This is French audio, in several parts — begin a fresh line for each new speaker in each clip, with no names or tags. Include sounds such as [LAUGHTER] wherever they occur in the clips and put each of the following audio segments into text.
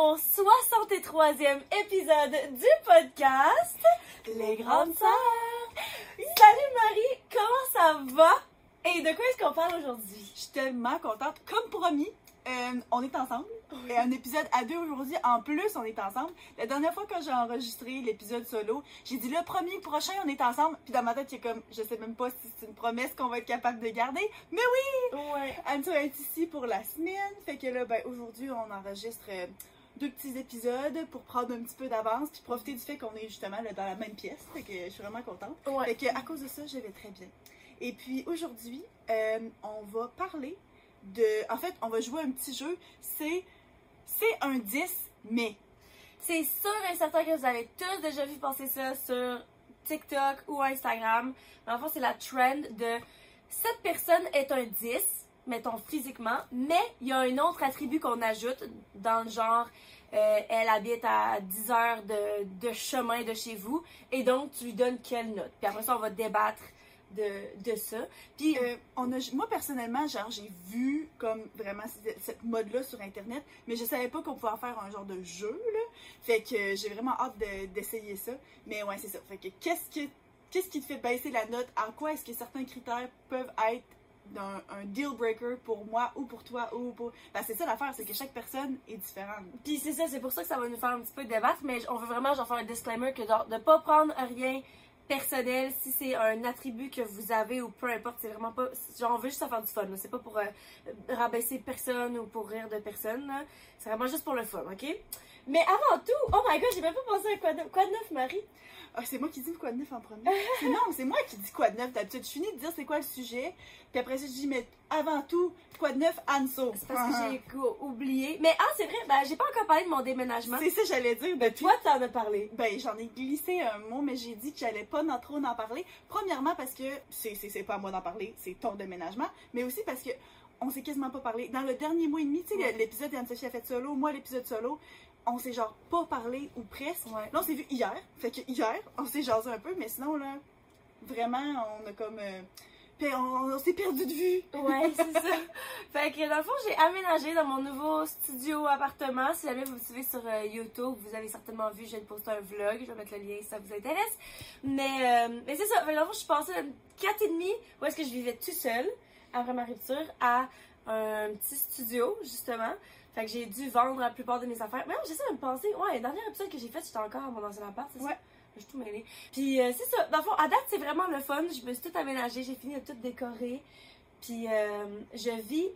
Au 63e épisode du podcast Les Grandes Sœurs! Salut Marie, comment ça va? Et de quoi est-ce qu'on parle aujourd'hui?
Je suis tellement contente. Comme promis, euh, on est ensemble. Et un épisode à deux aujourd'hui. En plus, on est ensemble. La dernière fois que j'ai enregistré l'épisode solo, j'ai dit le premier, prochain, on est ensemble. Puis dans ma tête, il y a comme, je sais même pas si c'est une promesse qu'on va être capable de garder. Mais oui!
Ouais.
Anne est ici pour la semaine. Fait que là, ben, aujourd'hui, on enregistre euh, deux petits épisodes pour prendre un petit peu d'avance. Puis profiter du fait qu'on est justement là, dans la même pièce. Fait que je suis vraiment contente.
Ouais.
Fait que à cause de ça, je vais très bien. Et puis aujourd'hui, euh, on va parler de. En fait, on va jouer un petit jeu. C'est. C'est un 10, mais.
C'est sûr et certain que vous avez tous déjà vu passer ça sur TikTok ou Instagram. Mais en fait, c'est la trend de cette personne est un 10, mettons physiquement, mais il y a un autre attribut qu'on ajoute dans le genre euh, elle habite à 10 heures de, de chemin de chez vous et donc tu lui donnes quelle note? Puis après ça, on va débattre de, de ça. Puis
Euh, on a, moi personnellement, genre j'ai vu comme vraiment cette, mode-là sur internet, mais je savais pas qu'on pouvait faire un genre de jeu là. Fait que j'ai vraiment hâte de- d'essayer ça. Mais ouais, c'est ça. Fait que qu'est-ce qui qu'est-ce qui te fait baisser la note? En quoi est-ce que certains critères peuvent être d'un- un deal breaker pour moi ou pour toi ou pour ben, c'est ça l'affaire, c'est que chaque personne est différente.
Puis c'est ça, c'est pour ça que ça va nous faire un petit peu débattre, mais on veut vraiment genre faire un disclaimer que genre de pas prendre rien personnel si c'est un attribut que vous avez ou peu importe, c'est vraiment pas genre on veut juste faire du fun, c'est pas pour euh, rabaisser personne ou pour rire de personne, c'est vraiment juste pour le fun, ok? Mais avant tout, oh my god, j'ai même pas pensé à quoi de, quoi de neuf, Marie?
Ah, c'est moi qui dis quoi de neuf en premier. Non, c'est moi qui dis quoi de neuf. D'habitude, je finis de dire c'est quoi le sujet. Puis après ça, je dis, mais avant tout, quoi de neuf, Anso.
C'est parce que j'ai go- oublié. Mais ah, c'est vrai, ben j'ai pas encore parlé de mon déménagement.
C'est ça, j'allais dire. Depuis,
Toi, t'en as parlé.
ben, j'en ai glissé un mot, mais j'ai dit que j'allais pas en trop en parler. Premièrement, parce que c'est, pas à moi d'en parler, c'est ton déménagement. Mais aussi parce que on s'est quasiment pas parlé. Dans le dernier mois et demi, tu sais,
Ouais.
l'épisode d'Anne-Sophie a fait solo, moi, l'épisode solo, on s'est genre pas parlé ou presque.
Ouais.
Là, on s'est vu hier. Fait que hier, on s'est jasé un peu, mais sinon, là, vraiment, on a comme. euh, on, on s'est perdu de vue.
Ouais, [LAUGHS] c'est ça. Fait que dans le fond, j'ai aménagé dans mon nouveau studio appartement. Si jamais vous me suivez sur euh, YouTube, vous avez certainement vu, je viens de poster un vlog. Je vais mettre le lien si ça vous intéresse. Mais, euh, mais c'est ça. Fait que dans le fond, je suis passée de 4 et demi où est-ce que je vivais tout seul après ma rupture à un petit studio, justement. Fait que j'ai dû vendre la plupart de mes affaires. Mais j'essaie de me penser. Ouais, le dernier épisode que j'ai fait, j'étais encore à mon ancien appart, c'est
Ouais.
ça? Je suis tout mêlée. Puis euh, c'est ça. Dans le fond, à date, c'est vraiment le fun. Je me suis tout aménagé. J'ai fini de tout décorer. Puis euh, je vis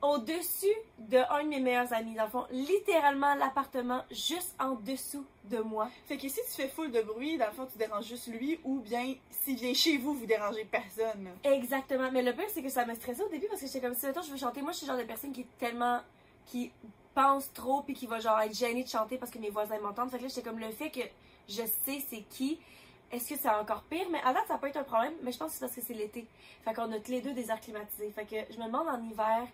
au-dessus de un de mes meilleurs amis. Dans le fond, littéralement l'appartement juste en dessous de moi.
Fait que si tu fais full de bruit, dans le fond, tu déranges juste lui, ou bien s'il vient chez vous, vous dérangez personne.
Exactement. Mais le pire, c'est que ça me stressait au début parce que j'étais comme si, mettons, je veux chanter. Moi, je suis le genre de personne qui est tellement. Qui pense trop puis qui va genre être gênée de chanter parce que mes voisins m'entendent. Fait que là, j'étais comme le fait que je sais c'est qui. Est-ce que c'est encore pire? Mais à date, ça peut être un problème, mais je pense que c'est parce que c'est l'été. Fait qu'on a tous les deux des airs climatisés. Fait que je me demande en hiver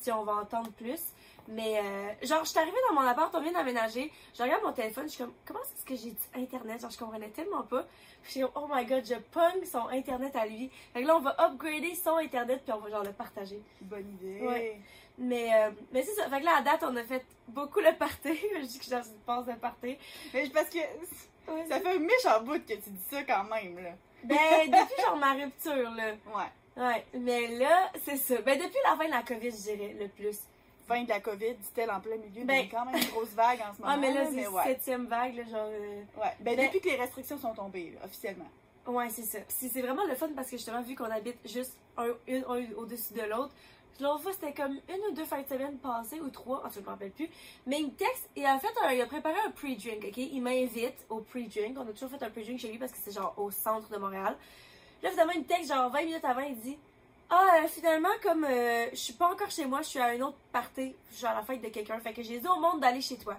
si on va entendre plus. Mais euh, genre, je suis arrivée dans mon appart, on vient d'aménager. Je regarde mon téléphone, je suis comme, comment est-ce que j'ai dit Internet? Genre, je comprenais tellement pas. Puis je suis comme, oh my god, je pogne son Internet à lui. Fait que là, on va upgrader son Internet, puis on va genre le partager.
Bonne idée.
Ouais. Mais, euh, mais c'est ça. Fait que là, à date, on a fait beaucoup le party. [LAUGHS] je dis que dans une passe de party.
Mais parce que ça fait un méchant bout que tu dis ça quand même, là. [LAUGHS]
Ben, depuis genre ma rupture, là.
Ouais.
Ouais. Mais là, c'est ça. Ben, depuis la fin de la COVID, je dirais, le plus.
Fin de la COVID, dit-elle en plein milieu,
Ben-
mais quand même une grosse vague en ce moment. [LAUGHS]
Ah, mais là, c'est
ouais.
septième vague, là, genre. euh,
Ouais. Ben, depuis que les restrictions sont tombées, là, officiellement.
Ouais, c'est ça. C'est vraiment le fun parce que justement, vu qu'on habite juste un, une, un au-dessus de l'autre, l'autre fois, c'était comme une ou deux fins de semaine passées, ou trois, en tout cas, je me rappelle plus. Mais il me texte, et fait, un- il a préparé un pre-drink, ok? Il m'invite au pre-drink. On a toujours fait un pre-drink chez lui parce que c'est genre au centre de Montréal. Là, finalement, il me texte genre 20 minutes avant, il dit Ah, euh, finalement, comme euh, je suis pas encore chez moi, je suis à une autre party, je suis à la fête de quelqu'un. Fait que j'ai dit au monde d'aller chez toi.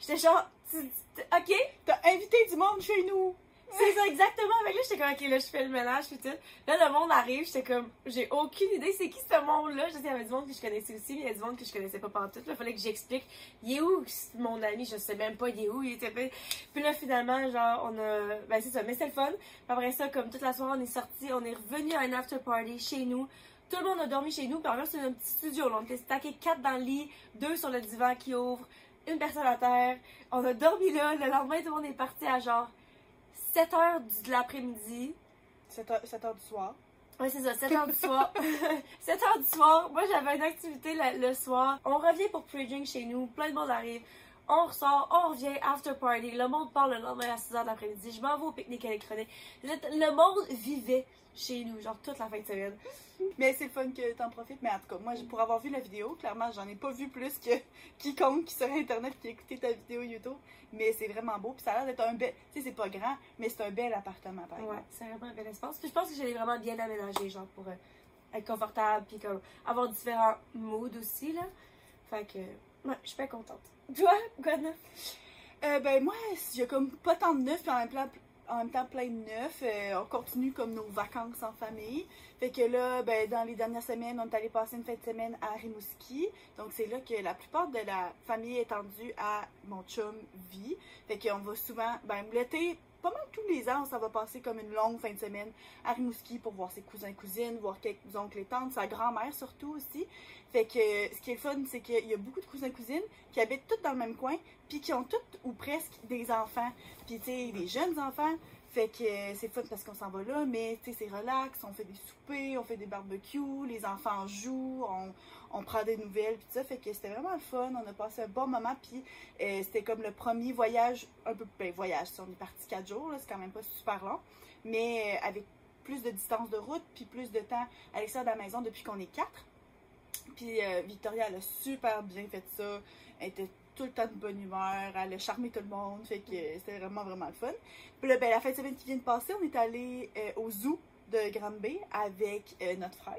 J'étais genre, ok,
T'as invité du monde chez nous!
C'est ça exactement. Avec là, j'étais comme, ok, là, je fais le ménage, puis tout. Là, le monde arrive, j'étais comme, j'ai aucune idée c'est qui ce monde-là? Je sais, il y avait du monde que je connaissais aussi, mais il y a du monde que je connaissais pas pantoute. Là, fallait que j'explique, il est où mon ami, je sais même pas, il est où, il était. Puis là, finalement, genre, on a, ben c'est ça, mais c'est le fun. Après ça, comme toute la soirée, on est sorti, on est revenu à un after party chez nous. Tout le monde a dormi chez nous, puis en fait, c'est un petit studio. Là. On était stackés quatre dans le lit, deux sur le divan qui ouvre, une personne à terre. On a dormi là. Le lendemain, tout le monde est parti à genre 7 h de l'après-midi.
7 heures, 7 heures du soir.
Ouais, c'est ça, 7 h du soir. [LAUGHS] 7 h du soir. Moi, j'avais une activité le, le soir. On revient pour pre-drink chez nous. Plein de monde arrive. On ressort, on revient, after party. Le monde part le lendemain à 6 h de l'après-midi. Je m'en vais au pique-nique électronique. Le, le monde vivait chez nous, genre toute la fin de semaine.
Mais c'est fun que t'en profites. Mais en tout cas, moi, pour avoir vu la vidéo, clairement, j'en ai pas vu plus que [LAUGHS] quiconque qui sur Internet qui a écouté ta vidéo YouTube. Mais c'est vraiment beau. Puis ça a l'air d'être un bel. Tu sais, c'est pas grand, mais c'est un bel appartement, par exemple.
Ouais, c'est vraiment un bel espace. Puis je pense que je l'ai vraiment bien aménagé, genre pour euh, être confortable, puis comme avoir différents moods aussi, là. Fait que, ouais, je suis pas contente. Toi, quoi de neuf?
Euh, ben, moi, a comme pas tant de neuf, puis en même temps, en même temps plein de neuf. Euh, on continue comme nos vacances en famille. Fait que là, ben, dans les dernières semaines, on est allé passer une fin de semaine à Rimouski. Donc, c'est là que la plupart de la famille étendue à mon chum vit. Fait qu'on va souvent, ben, l'été, pas mal tous les ans, ça va passer comme une longue fin de semaine à Rimouski pour voir ses cousins, cousines, voir quelques oncles et tantes, sa grand-mère surtout aussi. Fait que ce qui est fun, c'est qu'il y a beaucoup de cousins cousines qui habitent tous dans le même coin, puis qui ont toutes ou presque des enfants, puis tu sais, des jeunes enfants. Fait que euh, c'est fun parce qu'on s'en va là, mais tu sais, c'est relax, on fait des soupers, on fait des barbecues, les enfants jouent, on, on prend des nouvelles, puis ça. Fait que c'était vraiment fun, on a passé un bon moment, puis euh, c'était comme le premier voyage, un peu, ben voyage, on est parti quatre jours, c'est quand même pas super long, mais euh, avec plus de distance de route, puis plus de temps à l'extérieur de la maison depuis qu'on est quatre. Puis Victoria, elle a super bien fait ça. Elle était tout le temps de bonne humeur. Elle a charmé tout le monde. Fait que c'était vraiment, vraiment le fun. Puis là, ben, la fin de semaine qui vient de passer, on est allé euh, au zoo de Granby avec euh, notre frère.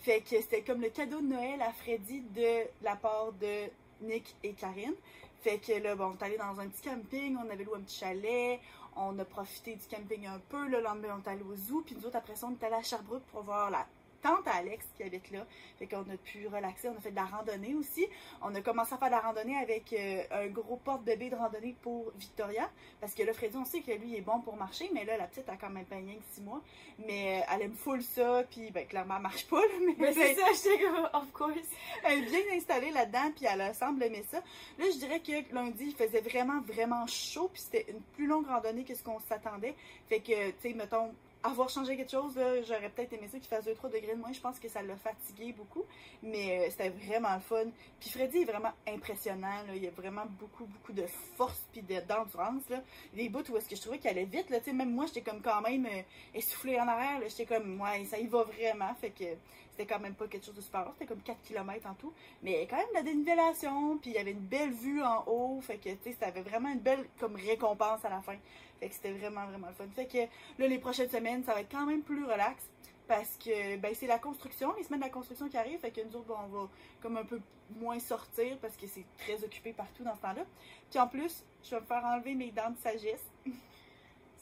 Fait que c'était comme le cadeau de Noël à Freddy de la part de Nick et Karine. Fait que là, bon, on est allé dans un petit camping, on avait loué un petit chalet, on a profité du camping un peu. Le lendemain, on est allé au zoo, puis nous autres, après ça, on est allé à Sherbrooke pour voir la tante à Alex qui habite là. Fait qu'on a pu relaxer, on a fait de la randonnée aussi. On a commencé à faire de la randonnée avec euh, un gros porte-bébé de randonnée pour Victoria. Parce que là, Freddy, on sait que lui, il est bon pour marcher, mais là, la petite a quand même pas rien que 6 mois. Mais euh, elle aime full ça, puis ben, clairement, elle marche pas, là, mais,
Mais c'est ça, j'étais comme, of course.
elle est bien installée là-dedans, puis elle semble aimer ça. Là, je dirais que lundi, il faisait vraiment, vraiment chaud, puis c'était une plus longue randonnée que ce qu'on s'attendait. Fait que, tu sais, mettons, avoir changé quelque chose, j'aurais peut-être aimé ça qu'il fasse 2-3 degrés de moins. Je pense que ça l'a fatigué beaucoup, mais euh, c'était vraiment le fun. Puis Freddy est vraiment impressionnant, là. il a vraiment beaucoup, beaucoup de force puis de- d'endurance. là. Des bouts où est-ce que je trouvais qu'il allait vite, là, même moi, j'étais comme quand même euh, essoufflée en arrière, j'étais comme, ouais, ça y va vraiment, fait que c'était quand même pas quelque chose de super long, c'était comme 4 km en tout, mais quand même de la dénivellation, puis il y avait une belle vue en haut, fait que, tu sais, ça avait vraiment une belle, comme, récompense à la fin. Fait que c'était vraiment, vraiment le fun. Fait que là, les prochaines semaines, ça va être quand même plus relax parce que ben, c'est la construction, les semaines de la construction qui arrivent. Fait que nous autres, bon, on va comme un peu moins sortir parce que c'est très occupé partout dans ce temps-là. Puis en plus, je vais me faire enlever mes dents de sagesse. [LAUGHS]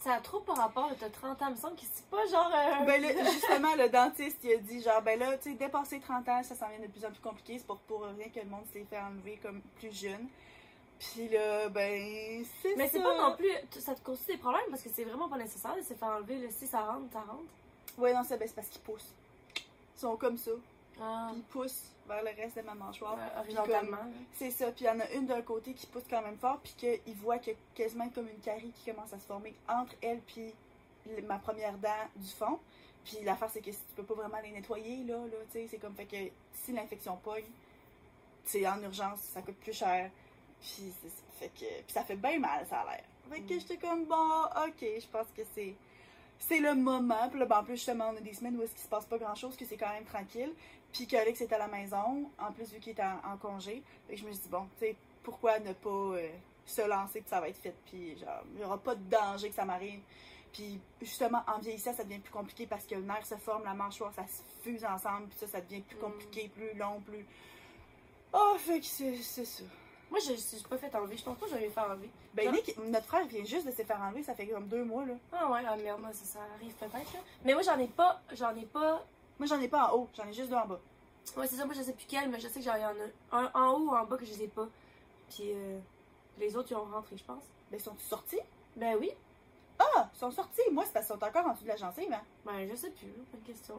Ça a trop par rapport, t'as 30 ans, il me semble que c'est pas genre. euh,
Ben là, [LAUGHS] justement, le dentiste, il a dit genre, ben là, tu sais, dépasser 30 ans, ça s'en vient de plus en plus compliqué. C'est pour, pour rien que le monde s'est fait enlever comme plus jeune. Puis là, ben, c'est
Mais c'est
ça.
pas non plus. Ça te cause des problèmes parce que c'est vraiment pas nécessaire de se faire enlever. Là, si ça rentre, ça rentre.
Ouais, non, ça, ben, c'est parce qu'ils poussent. Ils sont comme ça.
Ah,
Puis ils poussent vers le reste de ma mâchoire.
euh, horizontalement.
C'est ça, puis il y en a une d'un côté qui pousse quand même fort, puis qu'il voit qu'il y a quasiment comme une carie qui commence à se former entre elle puis ma première dent du fond. Puis l'affaire, c'est que si tu peux pas vraiment les nettoyer, là, là tu sais, c'est comme fait que si l'infection pogne, c'est en urgence, ça coûte plus cher. Puis, fait que, puis ça fait bien mal, ça a l'air. Fait que
Mm.
j'étais comme, bon, ok, je pense que c'est c'est le moment. Puis là, ben, en plus, justement, on a des semaines où est-ce qu'il se passe pas grand-chose, que c'est quand même tranquille. Puis qu'Alex est à la maison, en plus, vu qu'il est en, en congé. Fait que je me suis dit, bon, tu sais, pourquoi ne pas euh, se lancer que ça va être fait, puis genre, il n'y aura pas de danger que ça m'arrive. Puis justement, en vieillissant, ça devient plus compliqué parce que le nerf se forme, la mâchoire, ça se fuse ensemble, puis ça, ça devient plus
Mm.
compliqué, plus long, plus. Oh, fait que c'est c'est ça.
Moi, je suis pas fait enlever. Je pense pas que je vais me faire enlever.
Ben,
Genre-
Nick, notre frère vient juste de se faire enlever, ça fait comme deux mois, là.
Ah ouais, ah merde, moi, ça, ça arrive peut-être, là. Mais moi, j'en ai pas. J'en ai pas.
Moi, j'en ai pas en haut, j'en ai juste deux en bas.
Ouais, c'est ça, moi, je sais plus quel, mais je sais que j'en ai un, un en haut ou en bas que je les ai pas. Puis euh, les autres, ils ont rentré, je pense.
Ben, sont-ils sortis?
Ben oui.
Ah, ils sont sortis. Moi, c'est parce qu'ils sont encore en dessous de la gencive, hein.
Ben, je sais plus, pas de question.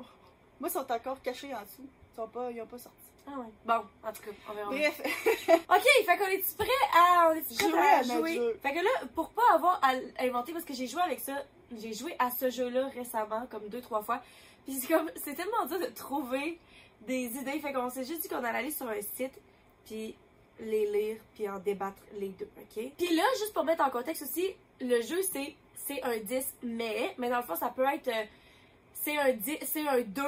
Moi, ils sont encore cachés en dessous. Ils sont pas, ils ont pas sorti.
Ah ouais. Bon, en tout cas, on verra.
Bref, [LAUGHS]
Ok, fait qu'on est-tu prêt à. On est prêt
Jouer
à,
à notre
jouer?
jeu.
Fait que là, pour pas avoir à l'inventer, parce que j'ai joué avec ça, j'ai joué à ce jeu-là récemment, comme deux, trois fois. Puis c'est comme, c'est tellement dur de trouver des idées. Fait qu'on s'est juste dit qu'on allait aller sur un site, puis les lire, puis en débattre les deux, ok? Puis là, juste pour mettre en contexte aussi, le jeu c'est c'est un 10 mais, mais dans le fond, ça peut être. euh, c'est un 10, c'est un 2,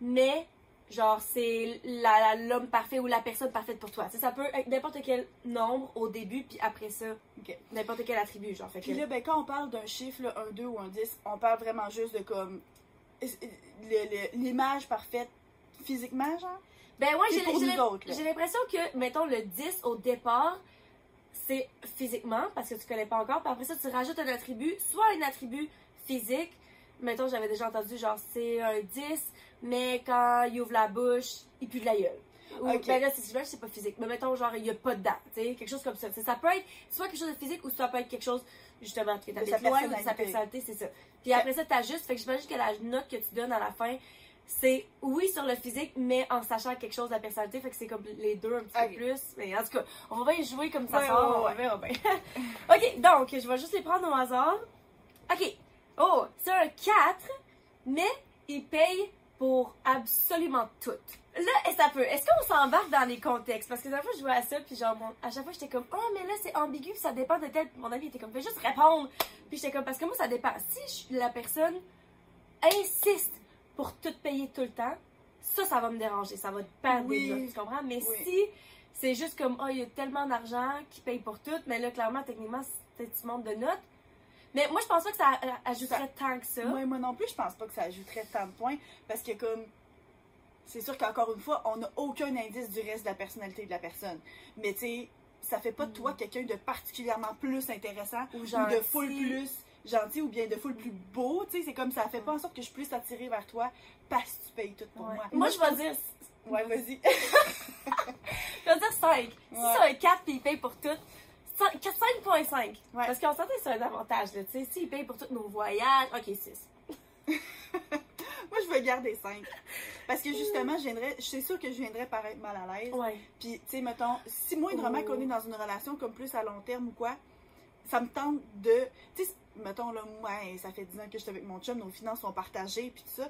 mais genre c'est l'homme parfait ou la personne parfaite pour toi. Tu sais, ça peut être n'importe quel nombre au début, puis après ça, n'importe quel attribut, genre. Fait que,
Puis là, ben, quand on parle d'un chiffre, là, un 2 ou un 10, on parle vraiment juste de comme l'image parfaite physiquement, genre?
ben ouais, j'ai l'impression que, mettons, le 10 au départ, c'est physiquement, parce que tu connais pas encore, puis après ça, tu rajoutes un attribut, soit un attribut physique, mettons, j'avais déjà entendu, genre, c'est un 10, mais quand il ouvre la bouche, il pue de la gueule. Ou,
Ok.
ben là, c'est c'est pas physique, mais mettons, genre, il y a pas de dents, tu sais, quelque chose comme ça. Tu sais, ça peut être soit quelque chose de physique ou ça peut être quelque chose, justement, que
De
t'habites
sa
ou de sa
personnalité.
personnalité, c'est ça. Puis après ça, t'ajustes, fait que j'imagine que la note que tu donnes à la fin, c'est oui sur le physique, mais en sachant quelque chose de la personnalité, fait que c'est comme les deux un petit peu plus. Mais en tout cas, on va bien jouer comme ça
Ouais,
sort,
ouais,
on
ouais.
verra bien. [LAUGHS] ok, donc, je vais juste les prendre au hasard. Ok, oh, c'est un 4, mais il paye pour absolument tout. Là, est-ce ça peut? Est-ce qu'on s'embarque dans les contextes? Parce que la fois, je jouais à ça, puis genre, mon- à chaque fois, j'étais comme, oh, mais là, c'est ambigu, ça dépend de tel. Mon ami était comme, fais juste répondre. Puis j'étais comme, parce que moi, ça dépend. Si je- la personne insiste pour tout payer tout le temps, ça, ça va me déranger. Ça va te perdre
Oui.
des notes, tu comprends? Mais
Oui.
si c'est juste comme, oh, il y a tellement d'argent qui paye pour tout, mais là, clairement, techniquement, c'est tu montes de notes. Mais moi, je pense pas que ça euh, ajouterait tant que ça.
Moi, moi non plus, je pense pas que ça ajouterait tant de points parce que comme c'est sûr qu'encore une fois, on n'a aucun indice du reste de la personnalité de la personne. Mais tu sais, ça fait pas de toi quelqu'un de particulièrement plus intéressant
Ou
ou
gentil.
de full plus gentil ou bien de full plus beau, tu sais, c'est comme ça fait pas en sorte que je puisse t'attirer vers toi parce que tu payes tout pour
Ouais.
moi.
Moi, je vais dire,
Ouais, vas-y. [LAUGHS]
je vais dire 5. Si
Ouais.
c'est un 4 puis il paye pour tout, 5 5.5.
Ouais.
Parce qu'on que c'est un avantage, là. Tu sais, s'il paye pour tous nos voyages, ok, 6. [LAUGHS]
Moi, je vais garder 5. Parce que justement, je viendrais, je suis sûre que je viendrais paraître mal à l'aise.
Ouais.
Puis, tu sais, mettons, si moindrement
Oh.
qu'on est dans une relation comme plus à long terme ou quoi, ça me tente de. Tu sais, mettons, là, moi, ça fait 10 ans que je suis avec mon chum, nos finances sont partagées, puis tout ça.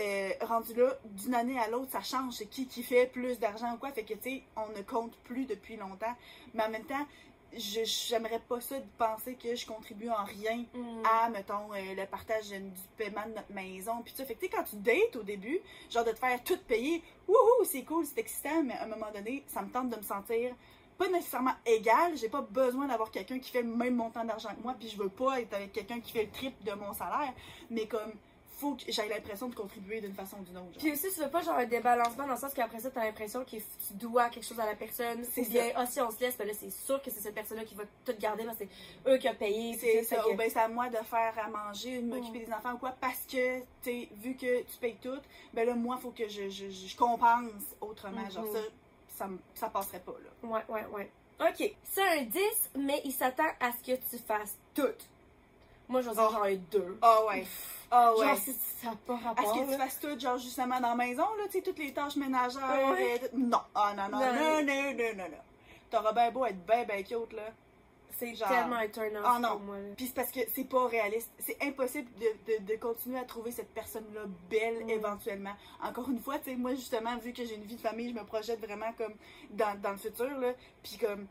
Euh, rendu là, d'une année à l'autre, ça change. C'est qui qui fait plus d'argent ou quoi? Fait que, tu sais, on ne compte plus depuis longtemps. Mais en même temps, j'aimerais pas ça de penser que je contribue en rien
Mm.
à, mettons, euh, le partage du paiement de notre maison. Puis ça, fait que, tu sais, quand tu dates au début, genre de te faire tout payer, wouhou, c'est cool, c'est excitant, mais à un moment donné, ça me tente de me sentir pas nécessairement égal. J'ai pas besoin d'avoir quelqu'un qui fait le même montant d'argent que moi, puis je veux pas être avec quelqu'un qui fait le triple de mon salaire, mais comme, faut que j'ai l'impression de contribuer d'une façon ou d'une autre. genre.
Puis aussi, tu veux pas genre un débalancement dans le sens qu'après ça, t'as l'impression que tu dois quelque chose à la personne.
C'est
bien, ah, si on se laisse, ben là, c'est sûr que c'est cette personne-là qui va tout garder c'est eux qui ont payé.
C'est ça,
fait que-
ou ben c'est à moi de faire à manger, de m'occuper des enfants ou quoi, parce que, tu vu que tu payes tout, ben là, moi, faut que je, je, je compense autrement. Genre,
Mhm.
ça, ça, ça passerait pas, là.
Ouais, ouais, ouais. Ok. C'est un 10, mais il s'attend à ce que tu fasses tout. Moi, je vais
Oh.
genre 2.
Ah ouais. Ah ouais.
Genre, ça n'a pas
Est-ce
rapport.
que tu fasses tout, genre, justement, dans la maison, là, tu sais, toutes les tâches ménagères?
Ouais.
et tout- Non. Ah, non, non,
Non.
non, non, non, non, non. T'auras bien beau être ben, ben cute, là.
C'est
genre-
tellement un turn-off
Ah, non.
pour moi.
Puis c'est parce que c'est pas réaliste. C'est impossible de, de, de continuer à trouver cette personne-là belle
Mm.
éventuellement. Encore une fois, tu sais, moi justement, vu que j'ai une vie de famille, je me projette vraiment comme dans, dans le futur, là. Puis comme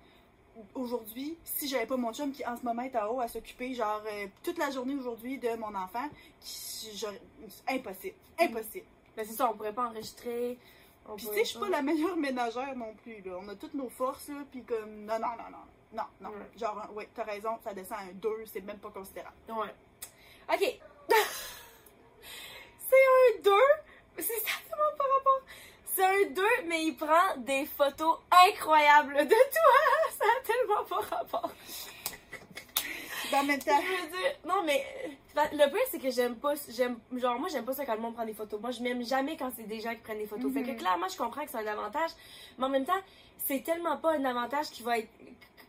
aujourd'hui, si j'avais pas mon chum qui en ce moment est en haut à s'occuper, genre euh, toute la journée aujourd'hui de mon enfant, qui, impossible. Impossible.
Mais c'est ça, on pourrait pas enregistrer.
Puis tu sais, je suis pas la meilleure ménagère non plus, là. On a toutes nos forces, là, puis comme, non, non, non, non, non, non.
Ouais.
Genre, ouais, t'as raison, ça descend à un 2, c'est même pas considérable.
Ouais. Ok. [LAUGHS] c'est un 2. C'est exactement par rapport. C'est un 2, mais il prend des photos incroyables de toi. Ça a tellement pas rapport.
Le même temps.
Je veux dire, non, mais euh, le pire, c'est que j'aime pas, j'aime, genre, moi, j'aime pas ça quand le monde prend des photos. Moi, je m'aime jamais quand c'est des gens qui prennent des photos. Fait que
Mhm.
clairement, je comprends que c'est un avantage, mais en même temps, c'est tellement pas un avantage qui va être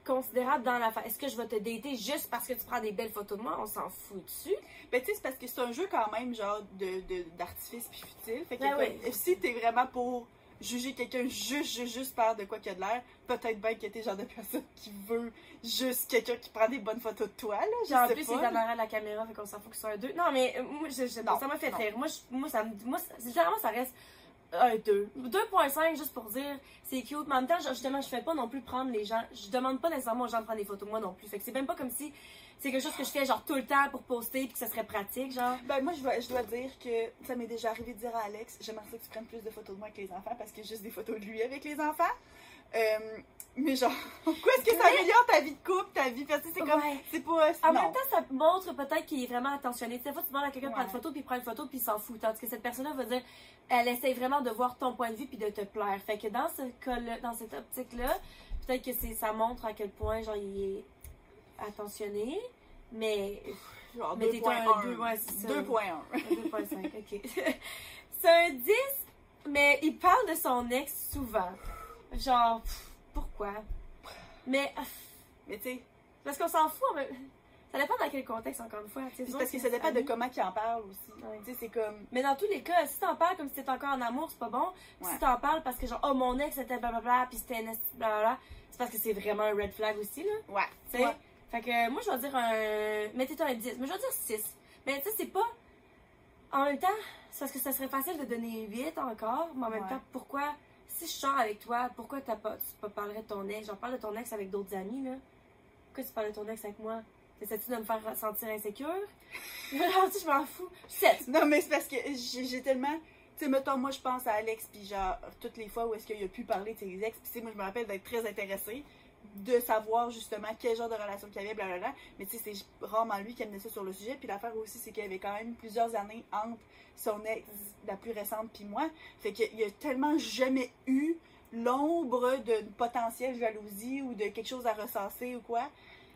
considérable dans la fa- Est-ce que je vais te dater juste parce que tu prends des belles photos de moi? On s'en fout dessus.
Ben, tu sais, c'est parce que c'est un jeu quand même, genre, de, d'artifice puis futile. Fait que
Ben ouais.
si t'es vraiment pour juger quelqu'un juste, juste, juste par de quoi qu'il y a de l'air, peut-être bien que t'es genre de personne qui veut juste quelqu'un qui prend des bonnes photos de toi, là.
Genre, en plus,
pas,
il est
là.
en arrière de la caméra, fait qu'on s'en fout que ce soit un 2. Non, mais euh, moi, je, je-
Non,
ça m'a fait
non.
rire. Moi, je- moi, ça me, moi, généralement, ça reste un 2. 2.5, juste pour dire, c'est cute. Mais en même temps, justement, je fais pas non plus prendre les gens. Je demande pas nécessairement aux gens de prendre des photos moi non plus. Fait que c'est même pas comme si c'est quelque chose que je fais, genre, tout le temps pour poster puis que ça serait pratique, genre.
Ben, moi, je dois, je dois dire que ça m'est déjà arrivé de dire à Alex, j'aimerais ça que tu prennes plus de photos de moi avec les enfants parce a juste des photos de lui avec les enfants. Euh, mais genre, [LAUGHS] pourquoi est-ce que ça améliore ta vie de couple, ta vie? Parce que c'est comme,
Ouais.
c'est pas.
En
non.
même temps, ça montre peut-être qu'il est vraiment attentionné. Tu sais, fois, tu demandes à quelqu'un de prendre une photo, puis il prend une photo, puis il s'en fout. Tandis que cette personne-là va dire, elle essaie vraiment de voir ton point de vue, puis de te plaire. Fait que dans ce cas-là, dans cette optique-là, peut-être que c'est, ça montre à quel point, genre, il est attentionné. Mais,
Genre
mais t'es un
2.1.
2, ouais, c'est ça.
2.1.
2.5, ok. [LAUGHS] c'est un 10, mais il parle de son ex souvent. Genre, pff, pourquoi? Mais, euh,
Mais tu sais,
parce qu'on s'en fout, mais ça dépend dans quel contexte, encore une fois.
c'est parce que ça dépend de comment il en parle aussi.
Ouais.
Tu sais, c'est comme.
Mais dans tous les cas, si t'en parles comme si t'étais encore en amour, c'est pas bon. Puis
Ouais.
Si t'en parles parce que genre, oh mon ex c'était blablabla, puis c'était blablabla, c'est parce que c'est vraiment un red flag aussi, là.
Ouais.
Tu sais?
Ouais.
Fait que moi, je vais dire un. Mettez un 10, mais je vais dire 6. Mais tu sais, c'est pas. En même temps, c'est parce que ça serait facile de donner 8 encore, mais en même
Ouais.
temps, pourquoi. Si je sors avec toi, pourquoi t'as pas, tu pas parlerais de ton ex? J'en parle de ton ex avec d'autres amis, là. Pourquoi tu parles de ton ex avec moi? Essaies-tu de me faire sentir insécure? [LAUGHS] Je m'en fous. 7.
Non, mais c'est parce que j'ai tellement. Tu sais, mettons, moi, je pense à Alex, puis genre, toutes les fois où est-ce qu'il a pu parler de ses ex, puis tu sais, moi, je me rappelle d'être très intéressée de savoir justement quel genre de relation qu'il y avait, blablabla. Mais tu sais, c'est rarement lui qui amenait ça sur le sujet. Puis l'affaire aussi, c'est qu'il y avait quand même plusieurs années entre son ex, la plus récente, puis moi. Fait qu'il y a tellement jamais eu l'ombre d'une potentielle jalousie ou de quelque chose à recenser ou quoi,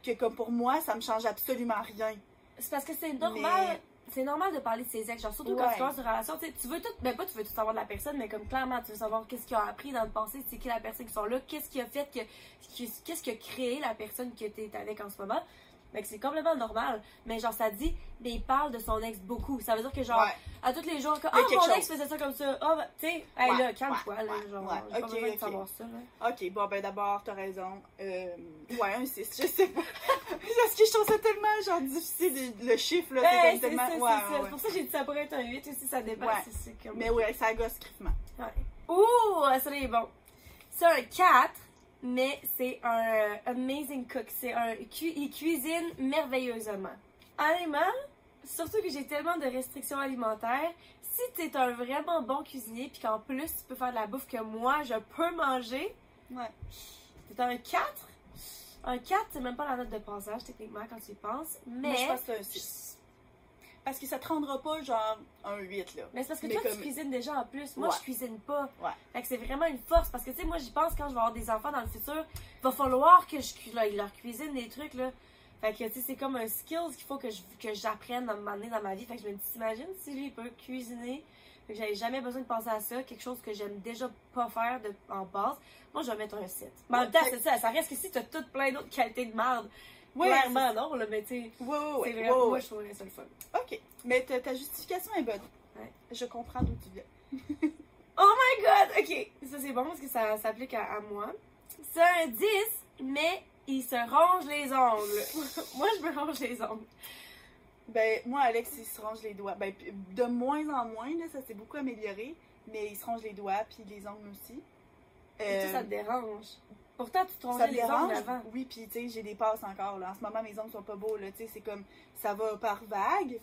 que comme pour moi, ça me change absolument rien.
C'est parce que c'est normal.
Mais-
C'est normal de parler de ses ex, genre surtout quand tu commences une relation, tu veux tout, ben pas tu veux tout savoir de la personne, mais comme clairement tu veux savoir qu'est-ce qu'ils ont appris dans le passé, c'est qui la personne qui sont là, qu'est-ce qui a fait que, qu'est-ce qui a créé la personne que tu es avec en ce moment. Que c'est complètement normal, mais genre ça dit, mais il parle de son ex beaucoup. Ça veut dire que genre
Ouais.
à tous les jours, comme, ah mon ex faisait ça comme ça, ben, tu sais, hey
Ouais,
là calme-toi là, genre, j'ai pas besoin de savoir ça là.
Ok, bon, ben d'abord, t'as raison. Euh, ouais, un 6, je sais pas. [LAUGHS] Parce que je trouve ça tellement, genre, difficile, le chiffre, là,
Ouais,
c'est tellement...
c'est
ouais, ouais,
pour ça que j'ai dit ça pourrait être un 8 aussi, ça dépend. Comme...
Mais ouais, ça gosse griffement.
Ouh, ça est bon. C'est un 4, mais c'est un euh, amazing cook. C'est un cu- il cuisine merveilleusement. Honnêtement, surtout que j'ai tellement de restrictions alimentaires, si t'es un vraiment bon cuisinier puis qu'en plus tu peux faire de la bouffe que moi je peux manger,
Ouais.
c'est un 4. Un 4, c'est même pas la note de passage techniquement quand tu y penses, mais
Moi, je pense que c'est un 6. Parce que ça te rendra pas, genre, un 8, là.
Mais c'est parce que
Mais
toi, tu cuisines déjà en plus. Moi,
Ouais.
je cuisine pas.
Ouais.
Fait que c'est vraiment une force. Parce que, tu sais, moi, j'y pense quand je vais avoir des enfants dans le futur. Il va falloir que je là, leur cuisine des trucs, là. Fait que, tu sais, c'est comme un skill qu'il faut que je- que j'apprenne à moment donné dans ma vie. Fait que je me dis, t'imagines si lui, il peut cuisiner. J'avais jamais besoin de penser à ça. Quelque chose que j'aime déjà pas faire de, en base. Moi, je vais mettre un 7. Mais en même temps, c'est ça. Ça reste que si t'as toutes plein d'autres qualités de merde. Clairement, non, là. Mais, tu sais,
Ouais, ouais,
c'est
ouais.
vraiment, moi, je trouverais ça le fun.
Ok. Mais ta, ta justification est bonne.
Ouais.
Je comprends d'où tu viens. [LAUGHS]
Oh my god! Ok, ça c'est bon parce que ça s'applique à, à moi. C'est un 10, mais il se ronge les ongles. [LAUGHS] moi, je me ronge les ongles.
Ben, moi, Alex, il se range les doigts. Ben, de moins en moins, là, ça s'est beaucoup amélioré. Mais il se range les doigts, puis les ongles aussi. Euh,
ça, ça te dérange. Pourtant, tu te rongeais les ongles
dérange?
avant.
Oui, puis tu sais, j'ai des passes encore. Là. En ce moment, mes ongles sont pas beaux. Là. Tu sais, C'est comme, ça va par vague.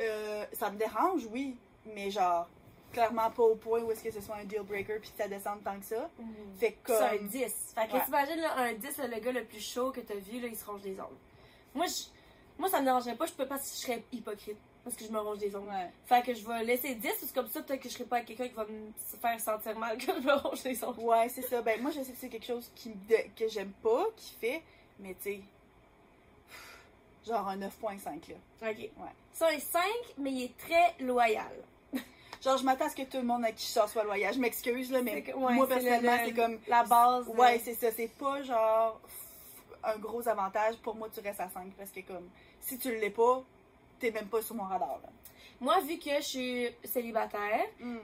Euh, ça me dérange, oui. Mais genre, clairement pas au point où est-ce que ce soit un deal breaker puis que ça descende tant que ça. Fait que
C'est un
comme...
10. Fait que
Ouais.
t'imagines, là, un 10, là, le gars le plus chaud que t'as vu, là, il se ronge les ongles. Moi, je... moi ça me dérangerait pas, je peux pas si je serais hypocrite. parce que je me ronge les ongles.
Ouais.
Fait que je vais laisser 10, parce que comme ça, peut-être que je serai pas avec quelqu'un qui va me faire sentir mal [LAUGHS] que je me ronge les ongles.
Ouais, c'est ça. Ben, moi, je sais que c'est quelque chose qui, que j'aime pas, qui fait, mais tu sais, genre un 9.5, là.
Ok. Ouais. C'est un 5, mais il est très loyal. [LAUGHS]
Genre, je m'attends à ce que tout le monde à qui je sors soit loyal. Je m'excuse, là, mais
C'est que- ouais,
moi, personnellement,
le-
c'est comme.
La base.
Ouais,
euh,
c'est ça. C'est pas genre un gros avantage. Pour moi, tu restes à 5 parce que, comme, si tu l'es pas, t'es même pas sur mon radar, là.
Moi, vu que je suis célibataire,
Hmm.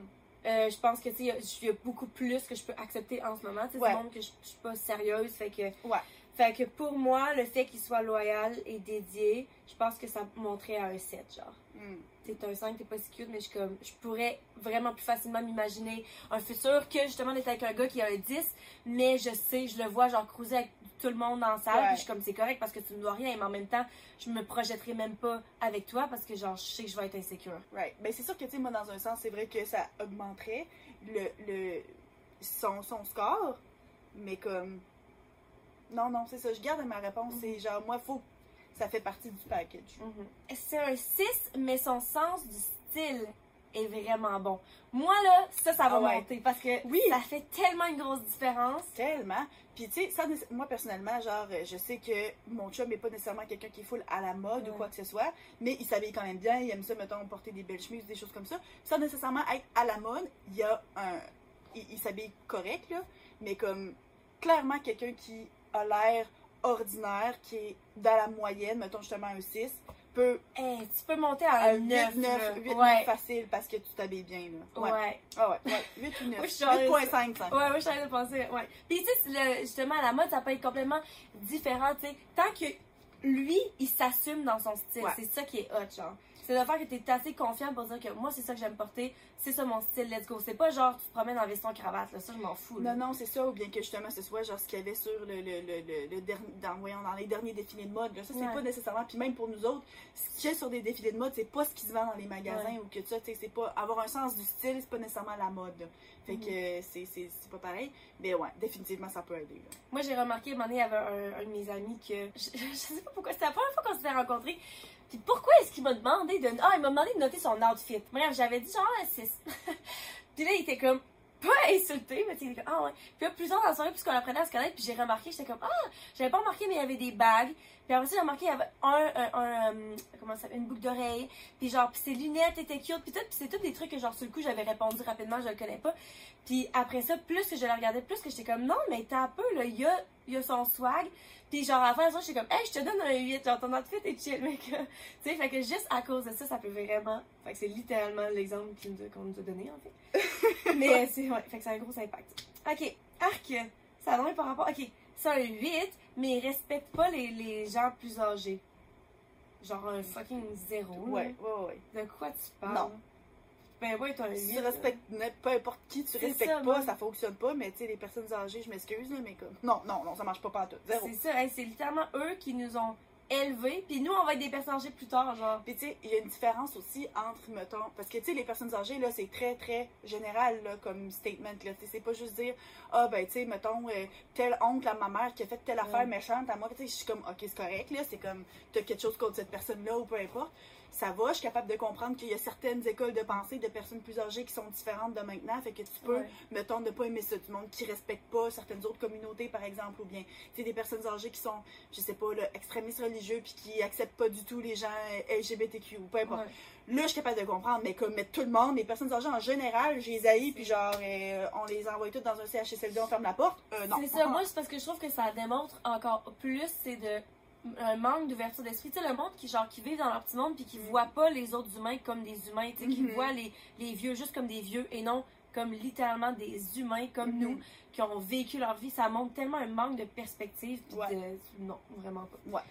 euh, je pense que, il y a- il y a beaucoup plus que je peux accepter en ce moment. Tu sais,
Ouais.
que je, je suis pas sérieuse, fait que...
Ouais.
Fait que pour moi, le fait qu'il soit loyal et dédié, je pense que ça monterait à un 7, genre.
Hmm.
T'es un 5, t'es pas si cute, mais je, comme, je pourrais vraiment plus facilement m'imaginer un futur que justement d'être avec un gars qui a un 10, mais je sais, je le vois genre cruiser avec tout le monde dans la salle,
Ouais.
puis je suis comme c'est correct parce que tu ne dois rien, mais en même temps, je me projetterai même pas avec toi parce que genre je sais que je vais être insécure.
Right. Ben, c'est sûr que, tu sais, moi, dans un sens, c'est vrai que ça augmenterait le, le, son, son score, mais comme. Non, non, c'est ça. Je garde ma réponse. C'est genre, moi, faut. Ça fait partie du package.
C'est un 6, mais son sens du style est vraiment bon. Moi là, ça, ça va
Ah ouais.
monter parce que
Oui.
ça fait tellement une grosse différence.
Tellement. Puis, tu sais, ça, moi, personnellement, genre, euh, je sais que mon chum n'est pas nécessairement quelqu'un qui est full à la mode ou quoi que ce soit, mais il s'habille quand même bien. Il aime ça, mettons, porter des belles chemises, des choses comme ça. Sans nécessairement être à la mode, il y a un. Il, il s'habille correct, là, mais comme clairement quelqu'un qui a l'air ordinaire, qui est dans la moyenne, mettons justement un 6, peut.
Hey, tu peux monter à un
Un
9.
8, 9, 8,
ouais.
facile parce que tu t'habilles bien, là.
Ouais.
Ouais. Ah ouais, ouais. 8 ou 9. [LAUGHS]
Moi, je suis en-
8.5, ça.
Ouais, ouais, je suis de penser, ouais. Puis tu sais, justement, à la mode, ça peut être complètement différent, tu sais. Tant que lui, il s'assume dans son style,
Ouais.
c'est ça qui est hot, genre. C'est de faire que t'es assez confiant pour dire que moi, c'est ça que j'aime porter, c'est ça mon style, let's go. C'est pas genre, tu te promènes en veston cravate, là, ça, je m'en fous, là.
Non, non, c'est ça, ou bien que justement ce soit genre ce qu'il y avait sur le, le, le, le, dernier, dans, voyons, dans les derniers défilés de mode. Là. Ça, c'est
Ouais.
pas nécessairement. Puis même pour nous autres, ce qu'il y a sur des défilés de mode, c'est pas ce qui se vend dans les magasins
Ouais.
ou que ça, tu sais, c'est pas. Avoir un sens du style, c'est pas nécessairement la mode. là. Fait que
Mhm.
euh, c'est, c'est, c'est pas pareil. Mais ouais, définitivement, ça peut aider. là.
Moi, j'ai remarqué, à un moment donné, il y avait un, un de mes amis que. [LAUGHS] Je, je sais pas pourquoi, c'était la première fois qu'on s'était rencontrés. Puis pourquoi est-ce qu'il m'a demandé de. Ah, il m'a demandé de noter son outfit? Bref, j'avais dit genre un [LAUGHS] 6. puis là, il était comme. Pas insulté, mais il était comme. Ah ouais. Puis là, plus tard dans la soirée, puisqu'on apprenait à se connaître, puis j'ai remarqué, j'étais comme. Ah, j'avais pas remarqué, mais il y avait des bagues. Puis après ça, j'ai remarqué, il y avait un. un, euh, comment ça Une boucle d'oreille. Puis genre, puis ses lunettes étaient cute. Puis tout, puis c'est tout des trucs que, genre, sur le coup, j'avais répondu rapidement, je le connais pas. Puis après ça, plus que je le regardais, plus que j'étais comme non, mais t'as un peu, là, il y a, il y a son swag. Puis genre, à la fin ça, j'étais comme, hey, je te donne un 8, genre, ton outfit est chill, mec. [LAUGHS] tu sais, fait que juste à cause de ça, ça peut vraiment. Fait que c'est littéralement l'exemple a- qu'on nous a donné, en fait. [LAUGHS] mais c'est, ouais, fait que c'est un gros impact. Ok, arc, ça a par rapport. Ok, c'est un 8, mais il respecte pas les, les gens plus âgés. Genre un fucking zéro.
Ouais, ouais, ouais.
De quoi tu parles?
Non.
Ben, ouais, 8.
Si tu respectes peu importe qui tu respectes
ça,
pas, ça fonctionne pas. Mais tu sais, les personnes âgées, je m'excuse, là, mais comme. Non, non, non, ça marche pas partout. Zéro.
C'est ça, c'est littéralement eux qui nous ont élevés, puis nous, on va être des personnes âgées plus tard, genre.
Puis tu sais, il y a une différence aussi entre, mettons, parce que tu sais, les personnes âgées, là, c'est très, très général, là, comme statement, là. Tu sais, c'est pas juste dire, ah, ben, tu sais, mettons, euh, tel oncle à ma mère qui a fait telle affaire
Ouais.
méchante à moi, tu sais, je suis comme, ok, c'est correct, là, c'est comme, t'as quelque chose contre cette personne-là ou peu importe. Ça va, je suis capable de comprendre qu'il y a certaines écoles de pensée de personnes plus âgées qui sont différentes de maintenant, fait que tu peux,
Ouais.
mettons, ne pas aimer ça, du monde qui respecte pas certaines autres communautés, par exemple, ou bien, tu sais, des personnes âgées qui sont, je sais pas, là, extrémistes religieux puis qui acceptent pas du tout les gens euh, LGBTQ ou peu importe.
Ouais.
Là, je suis capable de comprendre, mais comme tout le monde, les personnes âgées en général, j'ai les haïs, puis genre, euh, on les envoie toutes dans un CHSLD, on ferme la porte. Euh, non.
C'est ça, moi, c'est parce que je trouve que ça démontre encore plus, c'est de un manque d'ouverture d'esprit. Tu sais, le monde qui, genre, qui vit dans leur petit monde puis qui
Mm.
voit pas les autres humains comme des humains, tu sais, qui
Mhm.
voit les, les vieux juste comme des vieux et non comme littéralement des humains comme nous qui ont vécu leur vie. Ça montre tellement un manque de perspective
Ouais.
de... Non, vraiment pas.
Ouais.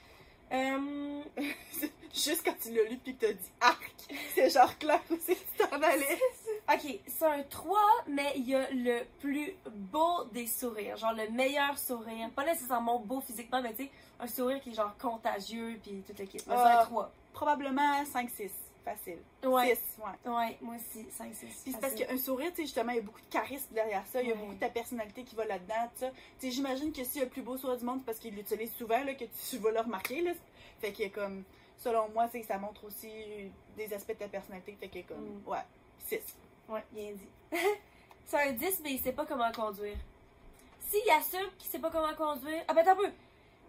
[LAUGHS] Juste quand tu l'as lu puis que t'as dit arc, c'est genre clair où c'est tu t'en allais. [LAUGHS]
Ok, c'est un 3, mais il y a le plus beau des sourires. Genre le meilleur sourire. Pas nécessairement beau physiquement, mais tu sais, un sourire qui est genre contagieux, puis tout le kit. C'est
Ah.
un 3.
Probablement 5-6. Facile.
Ouais.
6, ouais.
Ouais, moi aussi, 5, 6.
Puis c'est parce qu'un sourire, tu sais, justement, il y a beaucoup de charisme derrière ça. Il y a
Ouais.
beaucoup de ta personnalité qui va là-dedans, tu sais. Tu sais, j'imagine que s'il y a le plus beau sourire du monde, c'est parce qu'il l'utilise souvent, là, que tu vas le remarquer, là. Fait qu'il y a comme. selon moi, c'est que ça montre aussi des aspects de ta personnalité. Fait que, comme,
Mm.
ouais, 6.
Ouais, bien dit. [LAUGHS] c'est un 10, mais il sait pas comment conduire. S'il assume qu'il sait pas comment conduire. Ah ben attends un peu.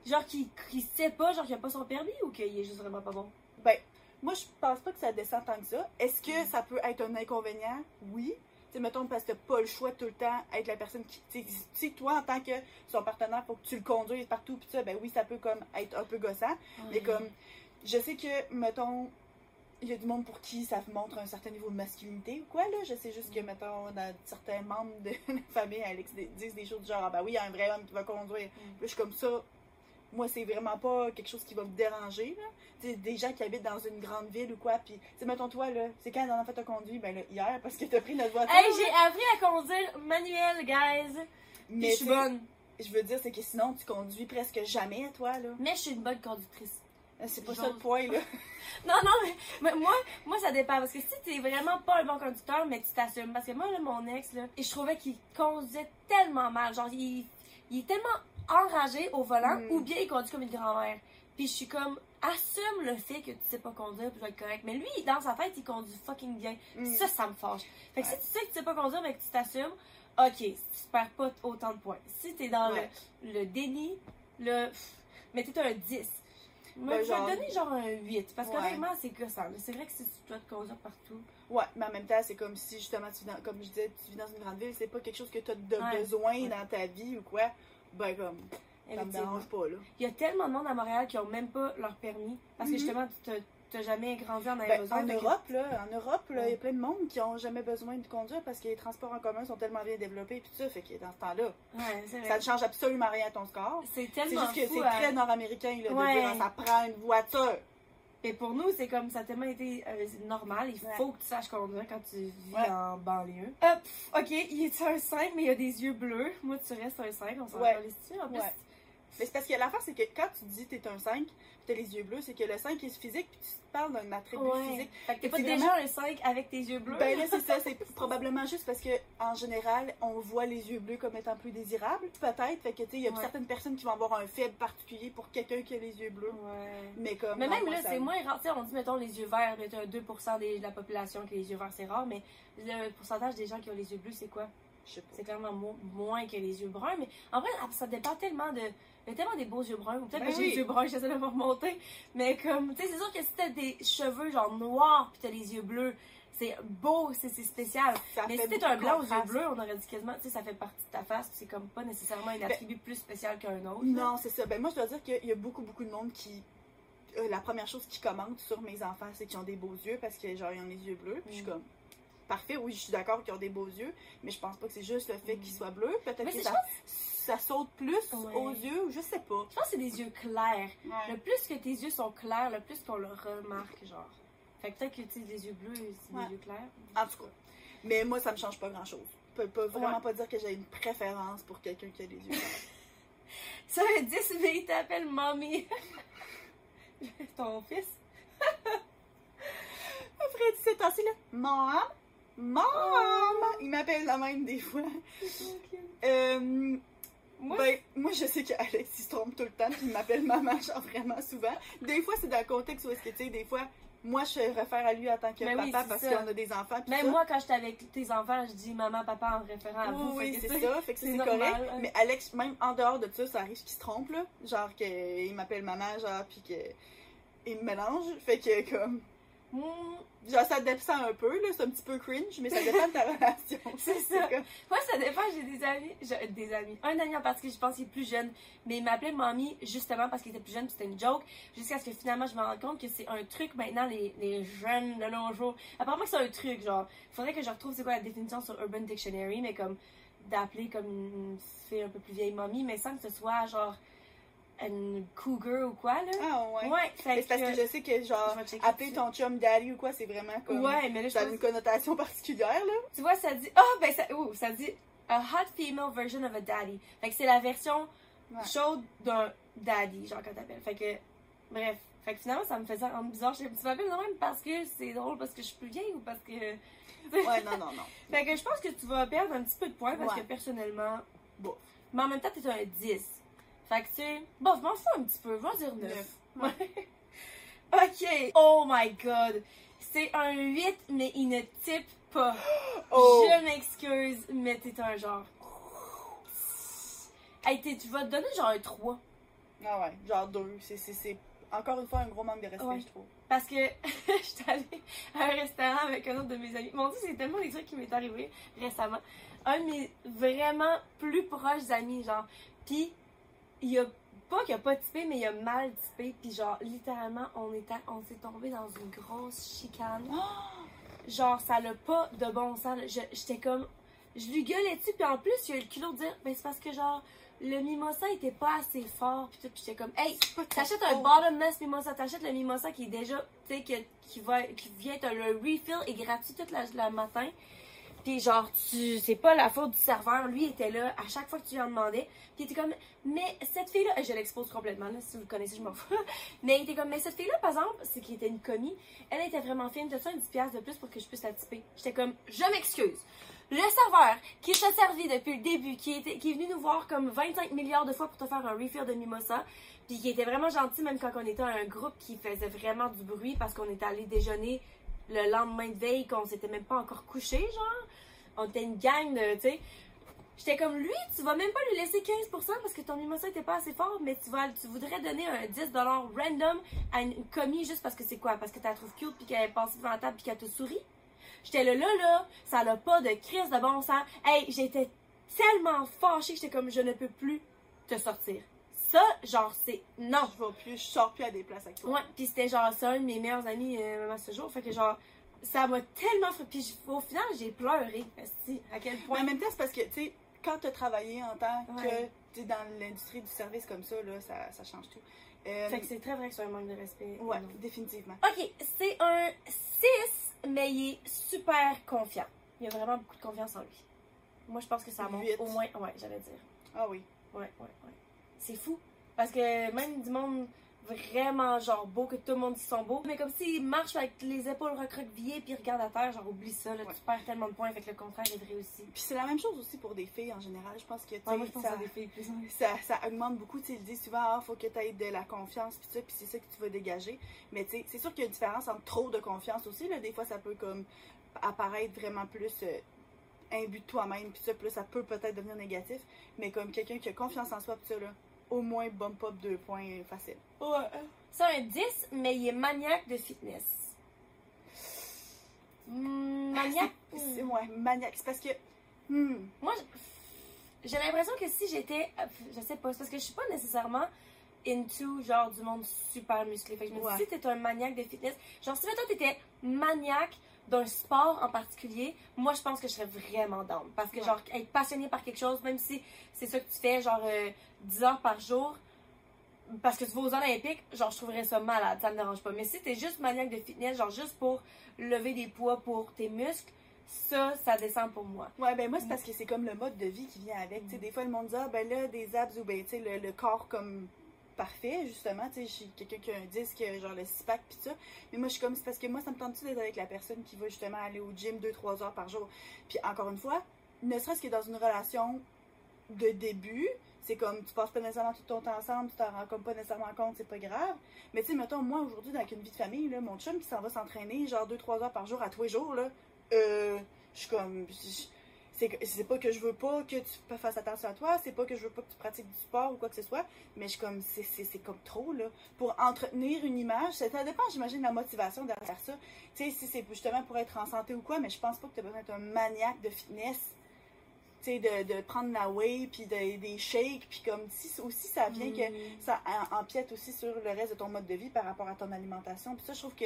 Genre qu'il qu'il sait pas, genre qu'il a pas son permis ou qu'il est juste vraiment pas bon?
Ben, moi, je pense pas que ça descend tant que ça. Est-ce que ça peut être un inconvénient? Oui. Tu sais, mettons, parce que t'as pas le choix tout le temps être la personne qui. Tu sais, si toi, en tant que son partenaire, faut que tu le conduises partout, pis ça, ben oui, ça peut comme être un peu gossant. Mais comme, je sais que, mettons, il y a du monde pour qui ça montre un certain niveau de masculinité ou quoi, là. Je sais juste que, mettons, dans certains membres de [LAUGHS] la famille, Alex disent des choses du genre, ah ben oui, il y a un vrai homme qui va conduire. Puis là, je suis comme ça. Moi, c'est vraiment pas quelque chose qui va me déranger, là. Des gens qui habitent dans une grande ville ou quoi, puis, tu mettons, toi, là, c'est quand la dernière fois que t'as conduit? Ben là, hier, parce que t'as pris notre voiture.
Hey, j'ai appris à conduire manuel, guys!
Mais
je suis bonne.
je veux dire, c'est que sinon, tu conduis presque jamais, toi, là.
Mais je suis une bonne conductrice.
C'est pas
Genre-
ça le point, là. [LAUGHS] [LAUGHS]
Non, non, mais, mais moi, moi, ça dépend. Parce que si t'es vraiment pas un bon conducteur, mais tu t'assumes. Parce que moi, là, mon ex, là, et je trouvais qu'il conduisait tellement mal. Genre, il, il est tellement enragé au volant,
Mm.
ou bien il conduit comme une grand-mère. Puis je suis comme, assume le fait que tu sais pas conduire, puis je vais être correct. Mais lui, dans sa tête, il conduit fucking bien.
Mm.
Ça, ça me fâche. Fait que
Ouais.
si tu sais que tu sais pas conduire, mais que tu t'assumes, ok, tu perds pas autant de points. Si t'es dans
Ouais.
le, le déni, le. pff, Mais t'es un 10. Moi,
Ben,
je vais te donner genre un 8. Parce
Ouais.
qu'honnêtement, c'est gossant. là. C'est vrai que si tu dois te conduire partout.
Ouais, mais en même temps, c'est comme si justement, tu vis dans, comme je disais, tu vis dans une grande ville, c'est pas quelque chose que tu as de besoin dans ta vie ou quoi. Ben, comme, ça me dérange pas, là.
Il y a tellement de monde à Montréal qui ont même pas leur permis. Parce que
Mhm.
justement, tu t'as- jamais grandi en
Ben,
aérosol.
en Europe, là, en Europe, là, il y a plein de monde qui ont jamais besoin de conduire parce que les transports en commun sont tellement bien développés et tout ça, fait que dans ce temps-là,
Ouais, c'est
ça ne change absolument rien à ton score.
C'est
C'est
tellement
juste que c'est
à-
très nord-américain, là, de
Ouais.
dire, ça prend une voiture.
Et pour nous, c'est comme ça a tellement été euh, normal. Il
Ouais.
faut que tu saches conduire quand tu vis
Ouais.
en banlieue. Hop, ok, il est un 5, mais il a des yeux bleus. Moi, tu restes un 5, on s'en
Ouais.
va dessus. En plus,
Ouais. Mais c'est parce que l'affaire, c'est que quand tu dis t'es un 5, pis t'as les yeux bleus, c'est que le 5 est physique, puis tu te parles d'un attribut
Ouais.
physique.
Fait que t'es
c'est
déjà un 5 avec tes yeux bleus.
Ben là, c'est ça, c'est [LAUGHS] probablement juste parce que en général, on voit les yeux bleus comme étant plus désirables, peut-être. Fait que, tu sais, il y a
Ouais.
certaines personnes qui vont avoir un faible particulier pour quelqu'un qui a les yeux bleus.
Ouais.
Mais comme.
Mais même là, c'est moins rare. Tu sais, on dit, mettons, les yeux verts, mais t'as 2% des- de la population qui a les yeux verts, c'est rare. Mais le pourcentage des gens qui ont les yeux bleus, c'est quoi?
Je sais pas.
C'est clairement mo- moins que les yeux bruns. Mais en vrai, ça dépend tellement de. Il y a tellement des beaux yeux bruns. Ou peut-être
Ben
que j'ai les yeux bruns, j'essaie de me remonter. Mais comme, tu sais, c'est sûr que si t'as des cheveux genre noirs puis t'as les yeux bleus, c'est beau, c'est spécial.
Ça
Mais si t'es un blanc aux yeux bleus, on aurait dit quasiment, tu sais, ça fait partie de ta face. C'est comme pas nécessairement un attribut plus spécial qu'un autre.
Non, c'est ça. Ben moi, je dois dire qu'il y a beaucoup, beaucoup de monde qui. euh, la première chose qu'ils commentent sur mes enfants, c'est qu'ils ont des beaux yeux parce que, genre, ils ont les yeux bleus. Puis je suis
Mm.
comme. Oui, je suis d'accord qu'ils ont des beaux yeux, mais je pense pas que c'est juste le fait qu'ils soient bleus. Peut-être que ça, ça saute plus
Ouais.
aux yeux, je sais pas.
Je pense que c'est des yeux clairs. Le plus que tes yeux sont clairs, le plus qu'on le remarque, genre. Fait que peut-être que tu les yeux bleus, c'est
Ouais.
des yeux clairs.
En tout cas. Mais moi, ça me change pas grand chose. Je peux pas, vraiment pas dire que j'ai une préférence pour quelqu'un qui a les yeux verts. [LAUGHS]
Ça veut dire, mais il t'appelle mommy. [LAUGHS] Ton fils. [LAUGHS]
Après 17 ans, c'est là. Mom! Mom! Il m'appelle la même des fois. Euh,
Moi,
ben, moi, je sais qu'Alex, il se trompe tout le temps, puis il m'appelle maman, genre vraiment souvent. Des fois, c'est dans le contexte où est-ce que, tu sais, des fois, moi, je réfère à lui en tant que
Ben
papa
oui,
parce qu'on a des enfants.
même
ça.
moi, quand j'étais avec tes enfants, je dis maman, papa en référant à vous.
Oui, c'est ça. Fait que
c'est
correct.
hein.
Mais Alex, même en dehors de ça, ça arrive qu'il se trompe, là. Genre qu'il m'appelle maman, genre, puis que. Il me mélange. Fait que, comme.
Hmm,
Genre, ça descend un peu, là. C'est un petit peu cringe, mais ça dépend de ta [LAUGHS] relation. [LAUGHS]
C'est ça.
comme-
Moi, ça dépend. J'ai des amis. j'ai des amis. Un ami en particulier, je pense qu'il est plus jeune. Mais il m'appelait mamie justement parce qu'il était plus jeune. C'était une joke. Jusqu'à ce que finalement, je me rende compte que c'est un truc maintenant, les, les jeunes de nos jours. Apparemment c'est un truc. Genre, faudrait que je retrouve c'est quoi la définition sur Urban Dictionary. Mais comme d'appeler comme une fille un peu plus vieille mamie. Mais sans que ce soit genre une cougar ou quoi, là?
Ah, ouais.
Ouais, fait
Mais c'est parce que je sais que, genre, appeler ton chum daddy ou quoi, c'est vraiment comme.
Ouais, mais là, je
Ça a
pense-
une connotation [LAUGHS] particulière, là.
Tu vois, ça dit. Ah, ben, ça, ouh, ça dit. A hot female version of a daddy. Fait que c'est la version
Ouais.
chaude d'un daddy, genre quand t'appelles. Fait que. Bref. Fait que finalement, ça me faisait rendre bizarre. Je tu m'appelles de même parce que c'est drôle, parce que je suis plus vieille ou parce que.
Ouais, non, non, non. [LAUGHS]
Fait que je pense que tu vas perdre un petit peu de points parce
Ouais.
que personnellement.
Bon.
Mais en même temps, t'es un 10. Fait que tu sais. Bon, je m'en fous un petit peu. Je vais dire 9.
Neuf.
Ouais. [LAUGHS] Ok, oh my god. C'est un 8, mais il ne type pas. [GASPS]
Oh!
Je m'excuse, mais t'es un genre. Hey, t'es- tu vas te donner genre un 3.
Ah ouais, genre deux. C'est- C'est c'est encore une fois un gros manque de respect,
Ouais.
je trouve.
Parce que [LAUGHS] j'étais allée à un restaurant avec un autre de mes amis. Mon dieu, c'est tellement des trucs qui m'est arrivé récemment. Un de mes vraiment plus proches amis, genre. Pis, il a pas qu'il a pas typé, mais il a mal typé. Puis genre, littéralement, on, était, on s'est tombé dans une grosse chicane. [GASPS] Genre, ça n'a pas de bon sens. J'étais comme. Je lui gueulais dessus, puis en plus, il a eu le culot de dire, ben c'est parce que genre, le mimosa était pas assez fort, puis tout, puis j'étais comme, hey, T'achètes un bottomless mimosa, t'achètes le mimosa qui est déjà, tu sais, qui, va, qui vient, t'as le refill est gratuit toute la, la matin. Puis genre, tu, c'est pas la faute du serveur, lui était là à chaque fois que tu lui en demandais. Puis il était comme, mais cette fille-là, je l'expose complètement, là, si vous le connaissez, je m'en fous. [LAUGHS] Mais il était comme, mais cette fille-là, par exemple, c'est qui était une commis, elle était vraiment fine, t'as-tu un 10$ piastres de plus pour que je puisse la typer? J'étais comme, je m'excuse. Le serveur qui t'a servi depuis le début, qui, était, qui est venu nous voir comme 25 milliards de fois pour te faire un refill de mimosa, puis qui était vraiment gentil même quand on était un groupe qui faisait vraiment du bruit parce qu'on était allé déjeuner le lendemain de veille qu'on s'était même pas encore couché genre. On était une gang de tu sais. J'étais comme lui tu vas même pas lui laisser 15% parce que ton mimosa était pas assez fort mais tu vas tu voudrais donner un 10$ random à une commis juste parce que c'est quoi? Parce que tu la trouves cute puis qu'elle est passée devant la table puis qu'elle te sourit? J'étais là là là. Ça n'a pas de crise de bon sens. Hey j'étais tellement fâchée que j'étais comme je ne peux plus te sortir ça genre c'est non
Je vais plus, je sors plus à des places avec toi.
Ouais, puis c'était genre ça, un de mes meilleurs amis euh, à ce jour. Fait que genre, ça m'a tellement fait. Puis au final, j'ai pleuré. à quel
Mais
point.
en même temps, c'est parce que, tu sais, quand tu as travaillé en tant
Ouais.
que tu es dans l'industrie du service comme ça, là, ça, ça change tout. Euh,
Fait que c'est très vrai que c'est un manque de respect.
ouais,
Non.
définitivement.
Ok, c'est un 6, mais il est super confiant. Il a vraiment beaucoup de confiance en lui. Moi, je pense que ça monte au moins. Ouais, j'allais dire.
Ah oui.
Ouais, ouais, ouais. C'est fou. Parce que même du monde vraiment genre beau, que tout le monde dit sont beaux, mais comme s'ils marchent avec les épaules recroquevillées puis regardent à terre, genre oublie ça, là,
Ouais.
tu perds tellement de points, que le contraire est vrai aussi.
Puis c'est la même chose aussi pour des filles en général. Je pense que, tu sais,
Ouais, moi, je pense
ça,
à des filles plus.
ça, ça augmente beaucoup. Tu disent souvent, ah, faut que tu aies de la confiance, puis ça, puis c'est ça que tu vas dégager. Mais tu sais, c'est sûr qu'il y a une différence entre trop de confiance aussi. Là. Des fois, ça peut comme apparaître vraiment plus euh, imbu de toi-même, puis ça, puis là, ça peut peut-être devenir négatif. Mais comme quelqu'un qui a confiance en soi, puis ça, là, au moins bump up deux points facile.
Ouais. C'est un 10, mais il est maniaque de fitness. Hmm, maniaque?
C'est ouais, maniaque. C'est parce que. hmm,
Moi, j'ai l'impression que si j'étais. Je sais pas, c'est parce que je suis pas nécessairement into genre du monde super musclé. Fait que je me dis, si t'es un maniaque de fitness, genre si toi t'étais maniaque d'un sport en particulier, moi je pense que je serais vraiment down. Parce que
Ouais.
genre être passionné par quelque chose, même si c'est ça que tu fais, genre euh, 10 heures par jour, parce que tu vas aux Olympiques, genre je trouverais ça malade, ça me dérange pas. Mais si t'es juste maniaque de fitness, genre juste pour lever des poids pour tes muscles, ça, ça descend pour moi.
Ouais, ben moi, c'est parce que c'est comme le mode de vie qui vient avec. Tu sais, des fois, le monde dit, ah, ben là, des abs ou ben, tu sais, le, le corps comme parfait, justement. Tu sais, suis quelqu'un qui a un disque, genre le six-pack, pis ça. Mais moi, je suis comme, c'est parce que moi, ça me tente-tu d'être avec la personne qui va justement aller au gym 2-3 heures par jour? Puis encore une fois, ne serait-ce que dans une relation de début, c'est comme, tu passes pas nécessairement tout ton temps ensemble, tu t'en rends comme pas nécessairement compte, c'est pas grave. Mais tu sais, mettons, moi, aujourd'hui, dans une vie de famille, là, mon chum qui s'en va s'entraîner, genre 2-3 heures par jour à tous les jours, là, euh, je suis comme, je- c'est pas que je veux pas que tu fasses attention à toi, c'est pas que je veux pas que tu pratiques du sport ou quoi que ce soit, mais je comme, c'est- comme trop, là. Pour entretenir une image, ça, ça dépend, j'imagine, de la motivation derrière ça. Tu sais, si c'est justement pour être en santé ou quoi, mais je pense pas que tu as besoin d'être un maniaque de fitness. Tu sais, de, de prendre la whey, puis de- des shakes, puis comme, si aussi ça vient que
Mm.
ça empiète aussi sur le reste de ton mode de vie par rapport à ton alimentation. Puis ça, je trouve que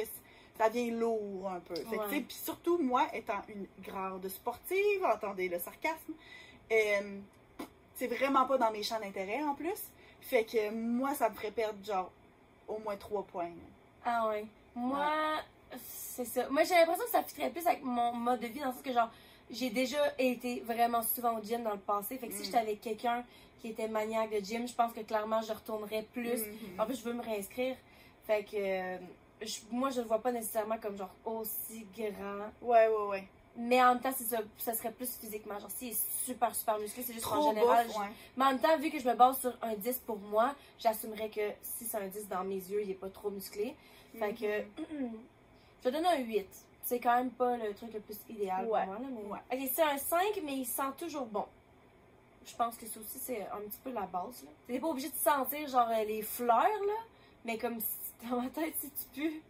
ça vient lourd un peu. Fait que,
Ouais.
Puis surtout, moi, étant une grande sportive, entendez le sarcasme, euh, c'est vraiment pas dans mes champs d'intérêt en plus. Fait que moi, ça me ferait perdre genre au moins trois points.
Ah ouais. Moi, c'est ça. Moi, j'ai l'impression que ça fitterait plus avec mon mode de vie dans le sens que, genre, j'ai déjà été vraiment souvent au gym dans le passé. Fait que si
Mm.
j'étais avec quelqu'un qui était maniaque de gym, je pense que clairement, je retournerais plus.
Mhm.
En plus, je veux me réinscrire. Fait que, euh, je- moi, je le vois pas nécessairement comme, genre, aussi grand.
Ouais, ouais, ouais.
Mais en même temps, ça, ça serait plus physiquement. Genre, s'il est super, super musclé, c'est juste en général. je-. Mais en même temps, vu que je me base sur un 10 pour moi, j'assumerais que si c'est un 10 dans mes yeux, il est pas trop musclé. Fait que.
Mhm. [CLEARS THROAT]
je donne un 8. C'est quand même pas le truc le plus idéal
Ouais,
pour moi. Là, mais...
ouais.
Ok, c'est un 5, mais il sent toujours bon. Je pense que ça aussi, c'est un petit peu la base. T'es pas obligé de sentir genre les fleurs, là, mais comme dans ma tête, si tu pues.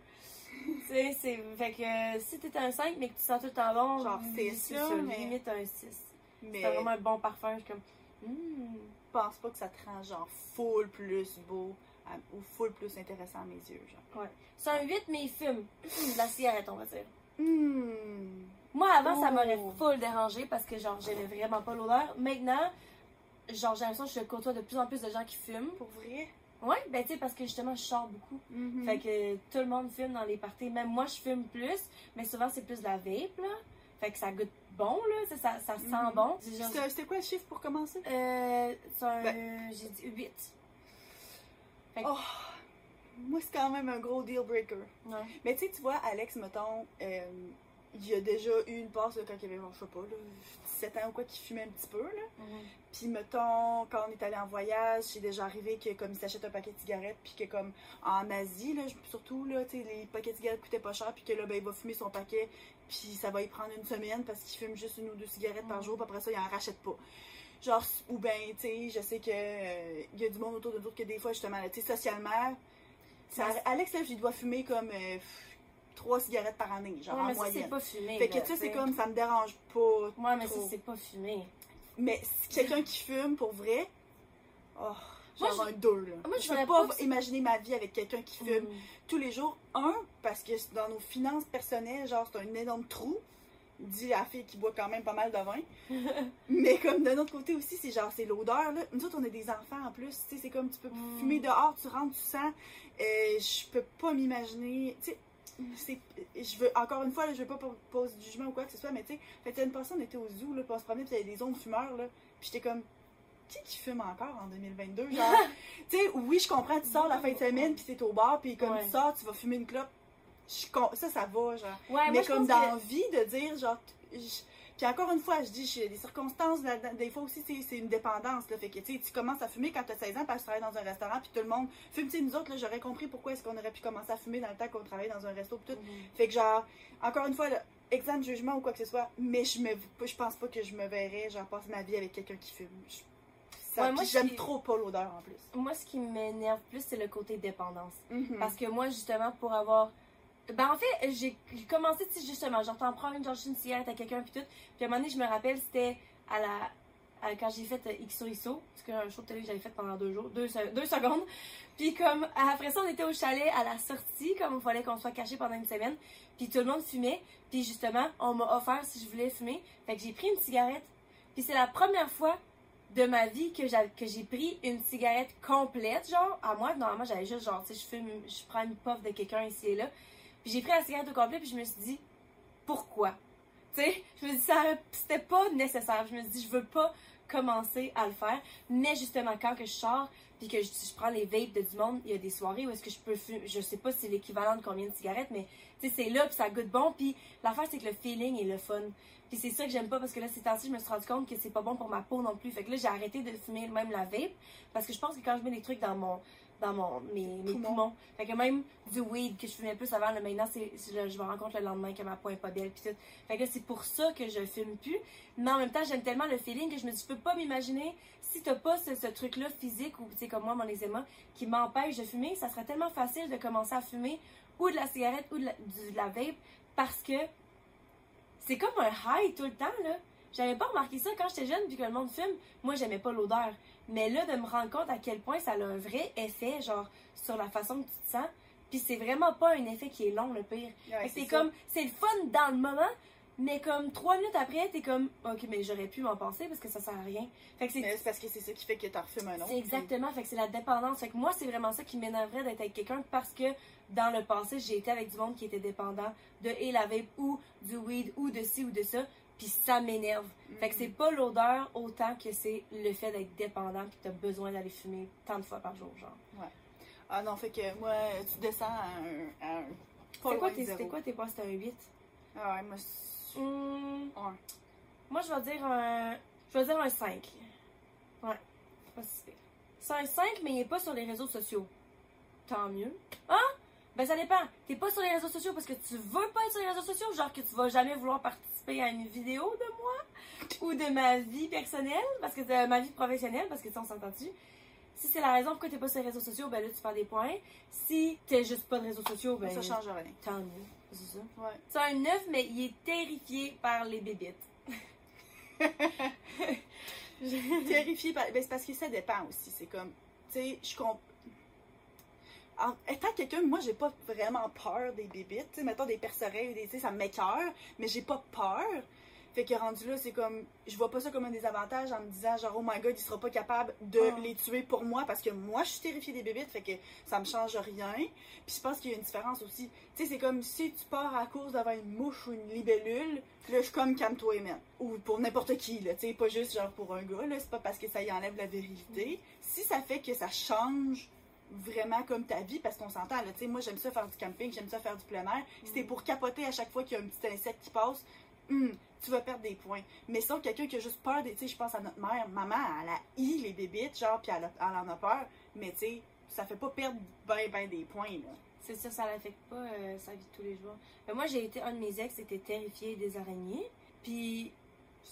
Tu sais, c'est. Fait que si t'es un 5, mais que tu sens tout le temps bon,
Genre
c'est
six,
ça,
là, mais-
limite un 6.
Mais
C'est vraiment un bon parfum. Je suis comme.
Je pense pas que ça te rend genre full plus beau à- ou full plus intéressant à mes yeux. Genre.
C'est un 8, mais il fume. de la cigarette, on va dire.
Hmm.
Moi, avant, ça m'aurait full dérangé parce que, genre, j'aimais vraiment pas l'odeur. Maintenant, genre, j'ai l'impression que je côtoie de plus en plus de gens qui fument.
Pour vrai?
Ouais, ben, tu sais, parce que justement, je sors beaucoup.
Mhm.
Fait que tout le monde fume dans les parties. Même moi, je fume plus, mais souvent, c'est plus de la vape, là. Fait que ça goûte bon, là. Ça, ça, sent
Mhm.
bon. Genre-
C'était quoi le chiffre pour commencer?
Euh, c'est un.
Ben-
J'ai dit 8. Fait que-
Oh, moi, c'est quand même un gros deal breaker.
Ouais.
Mais tu sais, tu vois, Alex, mettons, euh, il y a déjà eu une passe là, quand il avait, je sais pas, là, 17 ans ou quoi, qui fumait un petit peu. Là.
Mhm.
Puis, mettons, quand on est allé en voyage, c'est déjà arrivé que comme il s'achète un paquet de cigarettes, puis que comme en Asie, là, surtout, là, tu sais, les paquets de cigarettes coûtaient pas cher, puis que là, ben, il va fumer son paquet, puis ça va y prendre une semaine parce qu'il fume juste une ou deux cigarettes par
Mhm.
jour, puis après ça, il en rachète pas. Genre, ou ben, tu sais, je sais que euh, il y a du monde autour de nous que des fois, justement, là, tu sais, socialement, ça-. Alex, là, il doit fumer comme euh, trois cigarettes par année, genre
Ouais,
en
mais ça, c'est pas fumé.
Fait que tu sais, c'est comme, ça me dérange pas.
Ouais, mais ça,
trop.
c'est pas fumé.
Mais si quelqu'un qui fume, pour vrai, oh,
Moi,
genre
je-
un deux, là.
moi, je
je peux pas, imaginer ma vie avec quelqu'un qui fume
Mhm.
tous les jours. Un, parce que dans nos finances personnelles, genre, c'est un énorme trou. Dit la fille qui boit quand même pas mal de vin. [LAUGHS] Mais comme d'un autre côté aussi, c'est genre, c'est l'odeur, là. Nous autres, on est des enfants en plus. Tu sais, c'est comme, tu peux
Mm.
fumer dehors, tu rentres, tu sens. Euh, je peux pas m'imaginer. Tu sais, c'est. Je veux, encore une fois, là, je veux pas po- poser du jugement ou quoi que ce soit, mais tu sais, fait une personne, on était au zoo, là, on se promenait, puis il y avait des zones fumeurs, là. Puis j'étais comme, qui qui fume encore en 2022? Genre, [LAUGHS] tu sais, oui, je comprends, tu sors la fin de semaine, puis t'es au bar, puis comme
Ouais.
tu sors, tu vas fumer une clope. Je ça, ça va, genre.
Ouais,
mais
moi,
comme dans
que-
la vie, de dire, genre, je- puis encore une fois, je dis, j'ai des circonstances, là-dedans. des fois aussi, c'est une dépendance, là, fait que, tu tu commences à fumer quand t'as 16 ans, parce que tu travailles dans un restaurant, puis tout le monde fume, tu nous autres, là, j'aurais compris pourquoi est-ce qu'on aurait pu commencer à fumer dans le temps qu'on travaillait dans un resto, pis tout.
Mhm.
Fait que, genre, encore une fois, là, exemple de jugement ou quoi que ce soit, mais je me, je pense pas que je me verrais, genre, passer ma vie avec quelqu'un qui fume. Je- ça-
Ouais, moi,
puis j'aime trop pas l'odeur, en plus.
Moi, ce qui m'énerve plus, c'est le côté dépendance.
Mhm.
Parce que moi, justement, pour avoir. Ben, en fait, j'ai commencé, tu justement, genre, t'en prends une, genre, une cigarette à quelqu'un, puis tout. Puis à un moment donné, je me rappelle, c'était à la. quand j'ai fait euh, XOXO, parce que un show de télé que j'avais fait pendant deux jours, deux, deux secondes. [LAUGHS] Puis comme, après ça, on était au chalet à la sortie, comme il fallait qu'on soit caché pendant une semaine. Puis tout le monde fumait. Puis justement, on m'a offert si je voulais fumer. Fait que j'ai pris une cigarette. Puis c'est la première fois de ma vie que j'ai pris une cigarette complète, genre, à moi, normalement, j'avais juste, genre, tu sais, je fume, je prends une puff de quelqu'un ici et là. J'ai pris la cigarette au complet, puis je me suis dit, pourquoi? Tu sais, je me dit, ça c'était pas nécessaire. Je me suis dit, je veux pas commencer à le faire. Mais justement, quand que je sors, puis que je, je prends les vapes de du monde, il y a des soirées où est-ce que je peux fumer, je sais pas si c'est l'équivalent de combien de cigarettes, mais tu sais, c'est là, puis ça goûte bon, puis l'affaire, c'est que le feeling est le fun. Puis c'est ça que j'aime pas parce que là, ces temps-ci, je me suis rendu compte que c'est pas bon pour ma peau non plus. Fait que là, j'ai arrêté de fumer même la vape parce que je pense que quand je mets des trucs dans mon dans mon mes, mes
Poumons.
poumons. Fait que même du weed que je fumais plus avant, là, maintenant c'est je, je me rends compte le lendemain que ma peau est pas belle puis tout. Fait que c'est pour ça que je fume plus. Mais en même temps, j'aime tellement le feeling que je me dis je peux pas m'imaginer si t'as pas ce, ce truc-là physique ou tu sais comme moi mon eczéma qui m'empêche de fumer, ça serait tellement facile de commencer à fumer ou de la cigarette ou de la, de la vape parce que c'est comme un high tout le temps, là. J'avais pas remarqué ça quand j'étais jeune, puis que le monde fume. Moi, j'aimais pas l'odeur. Mais là, de me rendre compte à quel point ça a un vrai effet, genre, sur la façon que tu te sens. Puis c'est vraiment pas un effet qui est long, le pire.
Ouais,
c'est comme, c'est le fun dans le moment, mais comme trois minutes après, t'es comme, ok, mais j'aurais pu m'en passer parce que ça sert à rien. Fait que c'est
Mais c'est parce que c'est ça qui fait que t'en refumes un autre.
c'est exactement, fait que c'est la dépendance. Fait que moi, c'est vraiment ça qui m'énerverait d'être avec quelqu'un parce que dans le passé, j'ai été avec du monde qui était dépendant de et la vape ou du weed ou de ci ou de ça, puis ça m'énerve.
puis-
Fait que c'est pas l'odeur autant que c'est le fait d'être dépendant puis t'as besoin d'aller fumer tant de fois par jour, genre.
Ah non, fait que moi, tu descends à un. un pas
C'était quoi, tes- quoi tes points? C'était un 8?
Ah ouais, moi,
Hmm,
Un.
moi, je vais dire un. Je vais dire un 5. Ouais, c'est pas si pire. C'est un 5, mais il est pas sur les réseaux sociaux. Tant mieux. Ah! Ben, ça dépend. T'es pas sur les réseaux sociaux parce que tu veux pas être sur les réseaux sociaux, genre que tu vas jamais vouloir participer à une vidéo de moi ou de ma vie personnelle, parce que de ma vie professionnelle, parce que sais, on s'entend-tu. Si c'est la raison pourquoi t'es pas sur les réseaux sociaux, ben là, tu perds des points. Si t'es juste pas de réseaux sociaux, ben.
Ça change rien.
Tant mieux. C'est ça.
Ouais.
C'est un 9, mais il est terrifié par les bébites. [LAUGHS]
Terrifié par. Ben, c'est parce que ça dépend aussi. C'est comme. Tu sais, je comprends. En étant quelqu'un, moi, j'ai pas vraiment peur des bébites. Tu sais, mettons des perce-oreilles, des- tu sais, ça m'écœure, mais j'ai pas peur. Fait que rendu là, c'est comme. Je vois pas ça comme un désavantage en me disant, genre, oh my god, il sera pas capable de
Ah.
les tuer pour moi parce que moi, je suis terrifiée des bébites, fait que ça me change rien. Puis je pense qu'il y a une différence aussi. Tu sais, c'est comme si tu pars à course devant une mouche ou une libellule, là, je suis comme calme-toi, man. Ou pour n'importe qui, là. Tu sais, pas juste genre pour un gars, là. C'est pas parce que ça y enlève la virilité. Si ça fait que ça change vraiment comme ta vie, parce qu'on s'entend, là. Tu sais, moi, j'aime ça faire du camping, j'aime ça faire du plein air. Si t'es pour capoter à chaque fois qu'il y a un petit insecte qui passe, hum, tu vas perdre des points. Mais sinon, quelqu'un qui a juste peur des. Tu sais, je pense à notre mère. Maman, elle a i les bébites, genre, puis elle, en a peur. Mais tu sais, ça fait pas perdre ben, ben des points, là.
C'est sûr, ça l'affecte pas euh, sa vie de tous les jours. Mais moi, j'ai été, un de mes ex était terrifié des araignées. Puis,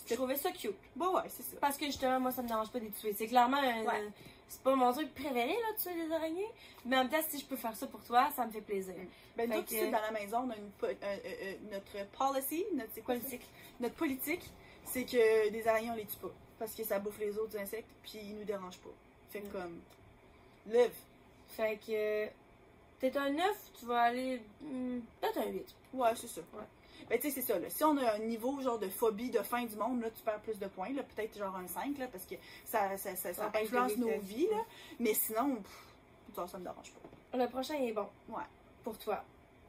je trouvais ça cute.
Bon, ouais, c'est ça.
Parce que justement, moi, ça me dérange pas de les tuer. C'est clairement, euh,
Ouais.
c'est pas mon truc préféré, là, de tuer des araignées. Mais en même temps, si je peux faire ça pour toi, ça me fait plaisir.
Ben,
Fait
nous,
que-
dans la maison, on a une euh, euh, euh, notre policy, notre, c'est quoi?
Politique.
notre politique, c'est que des araignées, on les tue pas. Parce que ça bouffe les autres insectes, puis ils nous dérangent pas. Fait que
Mm.
comme, live.
Fait que, peut-être un 9, tu vas aller, hmm, peut-être un 8.
Ouais, c'est ça.
Ouais.
Ben, tu sais, c'est ça, là. Si on a un niveau, genre, de phobie de fin du monde, là, tu perds plus de points, là. Peut-être, genre, un 5, là, parce que ça, ça, ça, influence nos vies, là. Mais sinon, pff, ça, ça me dérange pas.
Le prochain est bon.
Ouais.
Pour toi.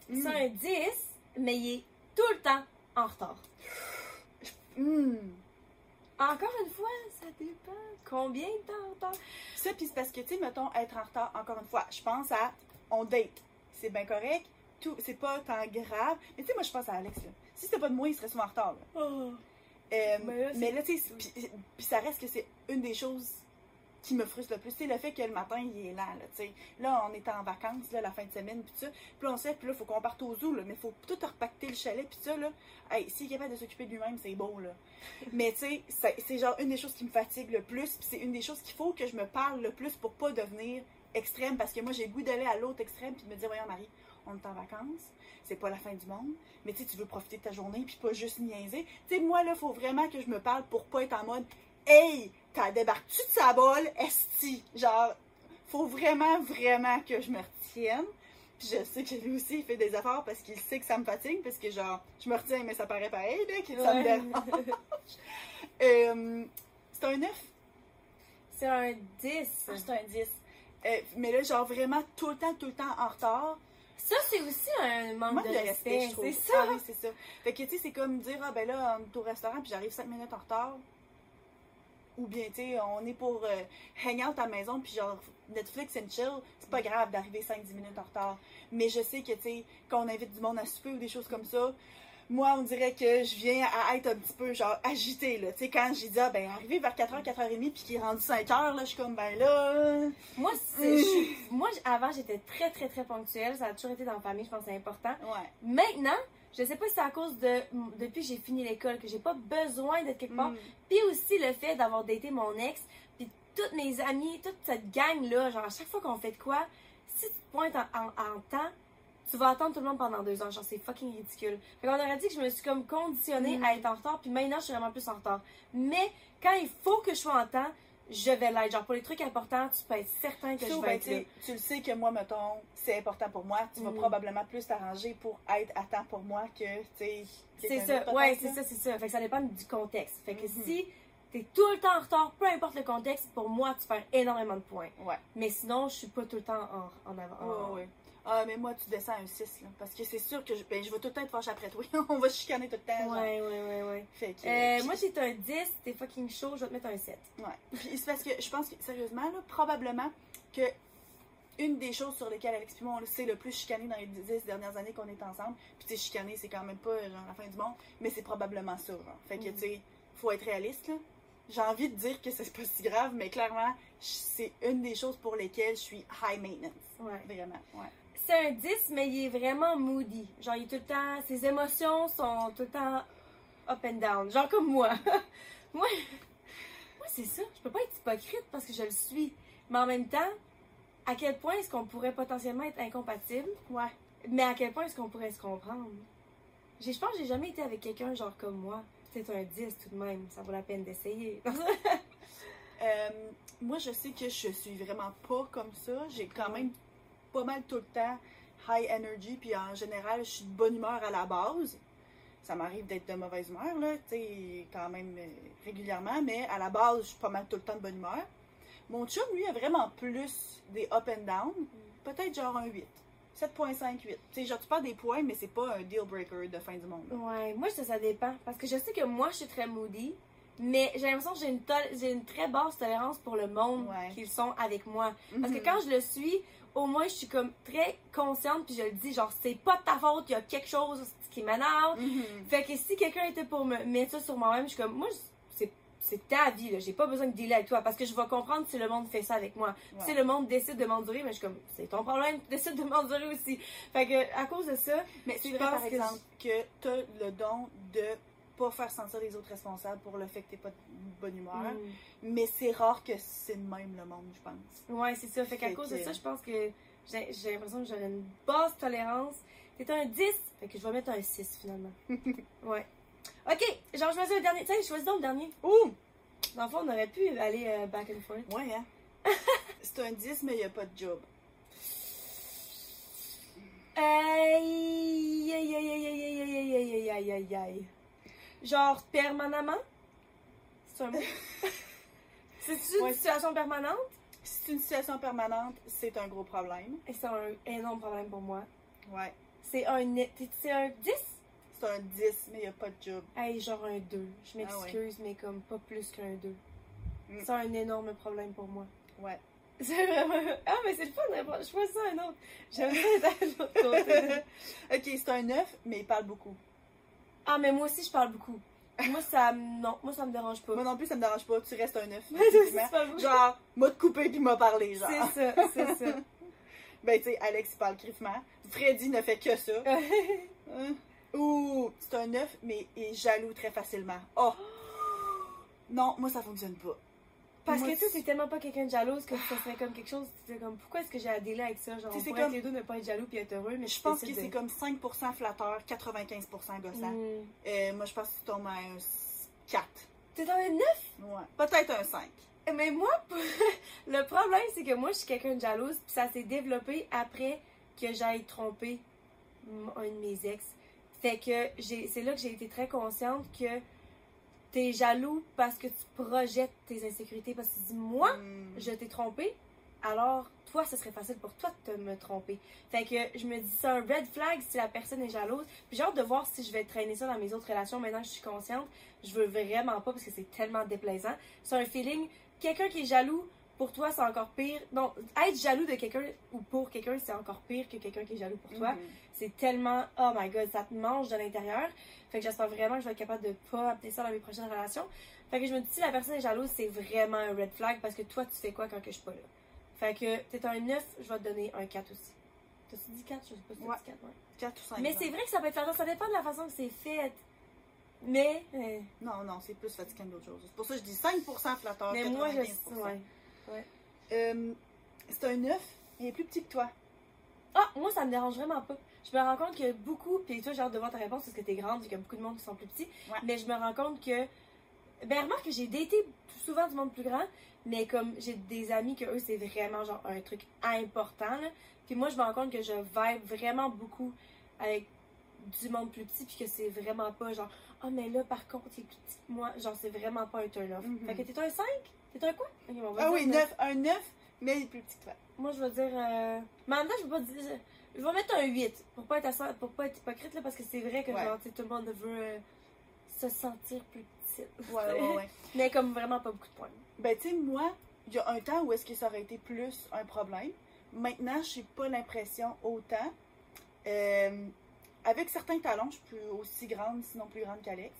Mm.
C'est un 10, mais il est tout le temps en retard.
Mm.
Encore une fois, ça dépend. Combien de temps en retard?
Ça, puis c'est parce que, tu sais, mettons, être en retard, encore une fois, je pense à on date. C'est bien correct. Tout, c'est pas tant grave. Mais tu sais, moi, je pense à Alex, là. Si c'était pas de moi, il serait souvent en retard, là. Euh,
Mais là, c'est-
tu sais, puis ça reste que c'est une des choses qui me frustre le plus. Tu sais, le fait que le matin, il est là, là, tu sais. Là, on est en vacances, là, la fin de semaine, puis ça. Puis on sait, puis là, faut qu'on parte au zoo, là. Mais faut tout repacter le chalet, puis ça, là. Hey, s'il est capable de s'occuper de lui-même, c'est beau, là. [LAUGHS] mais tu sais, c'est- c'est genre une des choses qui me fatigue le plus, puis c'est une des choses qu'il faut que je me parle le plus pour pas devenir extrême, parce que moi, j'ai le goût d'aller à l'autre extrême, puis de me dire, voyons, Marie, on est en vacances, c'est pas la fin du monde, mais tu veux profiter de ta journée, puis pas juste niaiser. Tu sais, moi, là, faut vraiment que je me parle pour pas être en mode, hey, t'as débarques-tu de sa bol, esti? Genre, faut vraiment, vraiment que je me retienne. Puis je sais que lui aussi, il fait des efforts parce qu'il sait que ça me fatigue, parce que genre, je me retiens, mais ça paraît pareil, là, que ça me dérange. [LAUGHS] Euh, c'est un 9?
C'est un 10.
c'est un 10. Euh, mais là, genre, vraiment, tout le temps, tout le temps en retard.
Ça, c'est aussi un manque
Manque
de,
de respect.
C'est
Ah
ça.
oui, c'est ça. Fait que, tu sais, c'est comme dire, ah ben là, on est au restaurant, puis j'arrive 5 minutes en retard. Ou bien, tu sais, on est pour euh, hang out à la maison, puis genre, Netflix and chill, c'est pas grave d'arriver 5-10 minutes en retard. Mais je sais que, tu sais, quand on invite du monde à souper ou des choses comme ça, moi, on dirait que je viens à être un petit peu, genre, agitée, là. Tu sais, quand j'ai dit, ah ben, arrivé vers 4h, 4h30, puis qu'il est rendu 5h, là, je suis comme, ben là.
Moi, suis- [LAUGHS] moi, avant, j'étais très, très, très ponctuelle. Ça a toujours été dans la famille, je pense que c'est important.
Ouais.
Maintenant, je sais pas si c'est à cause de depuis que j'ai fini l'école que j'ai pas besoin d'être quelque part.
Mm.
Puis aussi le fait d'avoir daté mon ex, puis toutes mes amies, toute cette gang là, genre à chaque fois qu'on fait de quoi, si tu te pointes en, en- en temps, tu vas attendre tout le monde pendant deux ans. Genre c'est fucking ridicule. Fait qu'on aurait dit que je me suis comme conditionnée
Mm.
à être en retard, puis maintenant je suis vraiment plus en retard. Mais quand il faut que je sois en temps, je vais l'être. Genre pour les trucs importants, tu peux être certain que
Surtout,
je
ben,
vais être
tu
là.
tu le sais que moi, mettons, c'est important pour moi. Tu vas
Mm.
probablement plus t'arranger pour être à temps pour moi que, tu sais,
C'est ça, ouais, c'est ça, c'est ça. Fait que ça dépend du contexte. Fait que
Mhm.
si t'es tout le temps en retard, peu importe le contexte, pour moi, tu perds énormément de points.
Ouais.
Mais sinon, je suis pas tout le temps en, en avant.
Ouais, ouais. Mais moi, tu descends à un 6, là. Parce que c'est sûr que je, ben, je vais tout le temps être fâchée après toi. [LAUGHS] On va chicaner tout le temps. genre.
Ouais, ouais, ouais, ouais.
Fait que.
Euh, moi, j'ai un 10, t'es fucking chaud, je vais te mettre un 7.
Ouais. [LAUGHS] Puis c'est parce que je pense que, sérieusement, là, probablement que une des choses sur lesquelles Alex et moi, on le sait le plus chicané dans les dix dernières années qu'on est ensemble. Puis, tu sais, chicané, c'est quand même pas genre la fin du monde, mais c'est probablement ça. genre. Fait que,
Mhm.
tu sais, faut être réaliste, là. J'ai envie de dire que c'est pas si grave, mais clairement, c'est une des choses pour lesquelles je suis high maintenance.
Ouais.
Vraiment, ouais.
C'est un 10, mais il est vraiment moody. Genre, il est tout le temps. Ses émotions sont tout le temps up and down. Genre comme moi. [LAUGHS] moi, moi c'est ça. Je peux pas être hypocrite parce que je le suis. Mais en même temps, à quel point est-ce qu'on pourrait potentiellement être incompatibles?
Ouais.
Mais à quel point est-ce qu'on pourrait se comprendre? Je pense que j'ai jamais été avec quelqu'un genre comme moi. C'est un 10 tout de même. Ça vaut la peine d'essayer. [LAUGHS]
Euh, moi, je sais que je suis vraiment pas comme ça. J'ai quand même pas mal tout le temps high energy, puis en général, je suis de bonne humeur à la base. Ça m'arrive d'être de mauvaise humeur, là, tu sais, quand même euh, régulièrement, mais à la base, je suis pas mal tout le temps de bonne humeur. Mon chum, lui, a vraiment plus des up and down, peut-être genre un 8. 7.5, 8. Tu sais, genre, tu parles des points, mais c'est pas un deal breaker de fin du monde. là.
Ouais, moi, ça, ça dépend. Parce que je sais que moi, je suis très moody. Mais j'ai l'impression que j'ai une, j'ai une très basse tolérance pour le monde
Ouais.
qu'ils sont avec moi. Parce que
Mhm.
quand je le suis, au moins, je suis comme très consciente. Puis je le dis, genre, c'est pas de ta faute, il y a quelque chose qui m'énerve.
Mhm.
Fait que si quelqu'un était pour me mettre ça sur moi-même, je suis comme, moi, c'est, ta vie, là. J'ai pas besoin de dealer avec toi. Parce que je vais comprendre si le monde fait ça avec moi.
Ouais.
Si le monde décide de m'endurer, mais je suis comme, c'est ton problème, [LAUGHS] tu décides de m'endurer aussi. Fait que, à cause de ça,
Mais c'est
Je
vrai,
pense
par
que
exemple, que tu as le don de pas faire sentir les autres responsables pour le fait que t'es pas de bonne humeur.
Mm.
Mais c'est rare que c'est le même le monde, je pense.
Ouais, c'est ça. Fait qu'à cause
que-
de ça, je pense que j'ai l'impression que j'aurais une basse tolérance. T'es un 10, fait que je vais mettre un 6 finalement. ouais. Ok, genre, je choisis le dernier. Tiens, je choisis donc le dernier.
Ouh!
Dans le fond, on aurait pu aller euh, back and forth.
Ouais, hein? c'est un 10, mais il n'y a pas de job.
Aïe, aïe, aïe, aïe, aïe, aïe, aïe, aïe, aïe, aïe, aïe, aïe. Genre, permanemment? C'est un mot? [LAUGHS] C'est-tu une situation permanente?
C'est une situation permanente, c'est un gros problème.
Et c'est un énorme problème pour moi.
Ouais.
C'est un, c'est un 10?
C'est un 10, mais il n'y a pas de job.
Hey, genre un 2. Je
Ah
m'excuse, mais comme pas plus qu'un 2.
Mm.
C'est un énorme problème pour moi.
Ouais. [LAUGHS]
C'est vraiment. Ah, mais c'est le fun, hein, je choisis un autre. J'aime bien être à l'autre côté.
ok, c'est un 9, mais il parle beaucoup.
Ah, mais moi aussi, je parle beaucoup. Moi, ça. me- Non, moi, ça me dérange pas.
Moi non plus, ça me dérange pas. Tu restes un 9. [LAUGHS]
Ouais, c'est ça, c'est pas beaucoup.
Genre, m'a te coupé puis m'a parlé, genre.
C'est ça, c'est ça. [LAUGHS]
Ben, tu sais, Alex, il parle griffement. Freddy ne fait que ça. [LAUGHS] Hein? Ouh, c'est un 9, mais il est jaloux très facilement. Oh! [GASPS] Non, moi, ça fonctionne pas.
Parce
Moi,
que tu sais, c'est tellement pas quelqu'un de jalouse que ça serait comme quelque chose. Tu comme, pourquoi est-ce que j'ai à délai avec ça? Genre,
Tu sais,
on
c'est
pourrait
comme-
être les deux ne pas être jaloux puis être heureux, mais
Je pense que c'est comme 5% flatteur, 95% gossant.
Hmm.
Euh, moi, je pense que tu tombes à un 4.
T'es dans un 9?
Ouais. Peut-être un 5.
Mais moi, [LAUGHS] le problème, c'est que moi, je suis quelqu'un de jalouse, puis ça s'est développé après que j'aille tromper un de mes ex. Fait que j'ai- c'est là que j'ai été très consciente que t'es jaloux parce que tu projettes tes insécurités. Parce que tu dis, moi,
Hmm.
je t'ai trompé, alors toi, ce serait facile pour toi de te me tromper. Fait que je me dis, c'est un red flag si la personne est jalouse. Puis j'ai hâte de voir si je vais traîner ça dans mes autres relations maintenant que je suis consciente. Je veux vraiment pas parce que c'est tellement déplaisant. C'est un feeling, quelqu'un qui est jaloux, pour toi, c'est encore pire. Non, être jaloux de quelqu'un ou pour quelqu'un, c'est encore pire que quelqu'un qui est jaloux pour toi.
Mhm.
C'est tellement, oh my god, ça te mange de l'intérieur. Fait que j'espère vraiment que je vais être capable de pas appeler ça dans mes prochaines relations. Fait que je me dis, si la personne est jalouse, c'est vraiment un red flag parce que toi, tu fais quoi quand que je suis pas là? Fait que t'es un 9, je vais te donner un 4 aussi. T'as-tu dit 4? Je sais pas si
Ouais.
dit 4, ouais.
4 ou 5.
Mais c'est vrai que ça peut être fatigant, ça dépend de la façon que c'est fait. Mais, euh,
Non, non, c'est plus fatigant que d'autres choses. C'est pour ça que je dis 5% flatteur,
mais moi, je.
95%.
Ouais.
Euh, c'est un 9, il est plus petit que toi.
Ah, moi, ça me dérange vraiment pas. Je me rends compte que beaucoup, puis toi, j'ai hâte de voir ta réponse parce que t'es grande, qu'il y a beaucoup de monde qui sont plus petits.
Ouais.
Mais je me rends compte que. Ben, remarque que j'ai daté souvent du monde plus grand, mais comme j'ai des amis que eux, c'est vraiment genre un truc important, là. Puis moi, je me rends compte que je vibe vraiment beaucoup avec du monde plus petit, puis que c'est vraiment pas genre, ah, mais là, par contre, il est plus petit que moi. Genre, c'est vraiment pas un turn-off.
Mhm.
Fait que t'es un 5 T'es un quoi? Ok, on va
Ah oui,
neuf.
9, un 9, mais il est plus petit que toi.
Moi, je vais dire. euh, Mais en même temps, je vais pas dire. Je vais mettre un 8 pour pas être, assa- pour pas être hypocrite, là, parce que c'est vrai que
Ouais.
genre, tout le monde veut euh, se sentir plus petite.
Ouais, ouais, [LAUGHS] ouais.
Mais comme vraiment pas beaucoup de points.
Ben, tu sais, moi, il y a un temps où est-ce que ça aurait été plus un problème. maintenant, j'ai pas l'impression autant. Euh, avec certains talons, je suis plus aussi grande, sinon plus grande qu'Alex.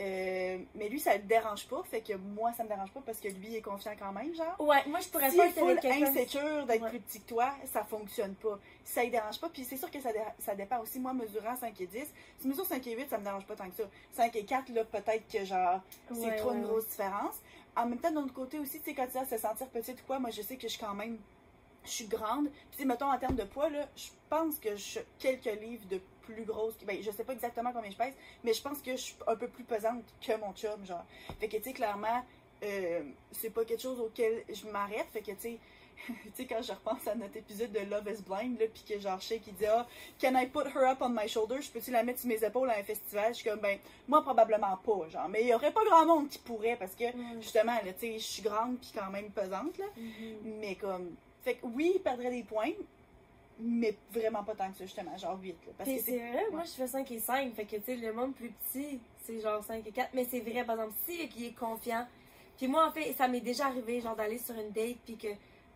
Euh, mais lui, ça le dérange pas, fait que moi, ça me dérange pas parce que lui est confiant quand même, genre.
Ouais, moi, je pourrais
Si
pas être
full insécure d'être
Ouais.
plus petit que toi, ça fonctionne pas. Ça ne dérange pas. Puis c'est sûr que ça, ça dépend aussi. Moi, mesurant 5 et 10, si je mesure 5 et 8, ça me dérange pas tant que ça. 5 et 4, là, peut-être que genre, c'est
Ouais,
trop
ouais,
une grosse différence. En même temps, d'un autre côté aussi, tu sais, quand tu vas se sentir petite ou quoi, moi, je sais que je suis quand même. Je suis grande. Puis, mettons, en termes de poids, là, je pense que je suis quelques livres de plus grosse. Ben, je sais pas exactement combien je pèse, mais je pense que je suis un peu plus pesante que mon chum, genre. Fait que, tu sais, clairement, euh, c'est pas quelque chose auquel je m'arrête. Fait que, tu sais, [LAUGHS] tu sais, quand je repense à notre épisode de Love is Blind, là, pis que genre, Shay qui dit, ah, can I put her up on my shoulder? Je peux-tu la mettre sur mes épaules à un festival? Je suis comme, ben, moi, probablement pas, genre. Mais il y aurait pas grand monde qui pourrait, parce que,
Mm.
justement, là, tu sais, je suis grande pis quand même pesante, là.
Mhm.
Mais comme, fait que oui, il perdrait des points, mais vraiment pas tant que ça, justement, genre 8, là. Parce que
c'est vrai, moi je fais 5 et 5, fait que tu sais, le monde plus petit, c'est genre 5 et 4. Mais c'est vrai, par exemple, si il est confiant, puis moi en fait, ça m'est déjà arrivé, genre d'aller sur une date, puis que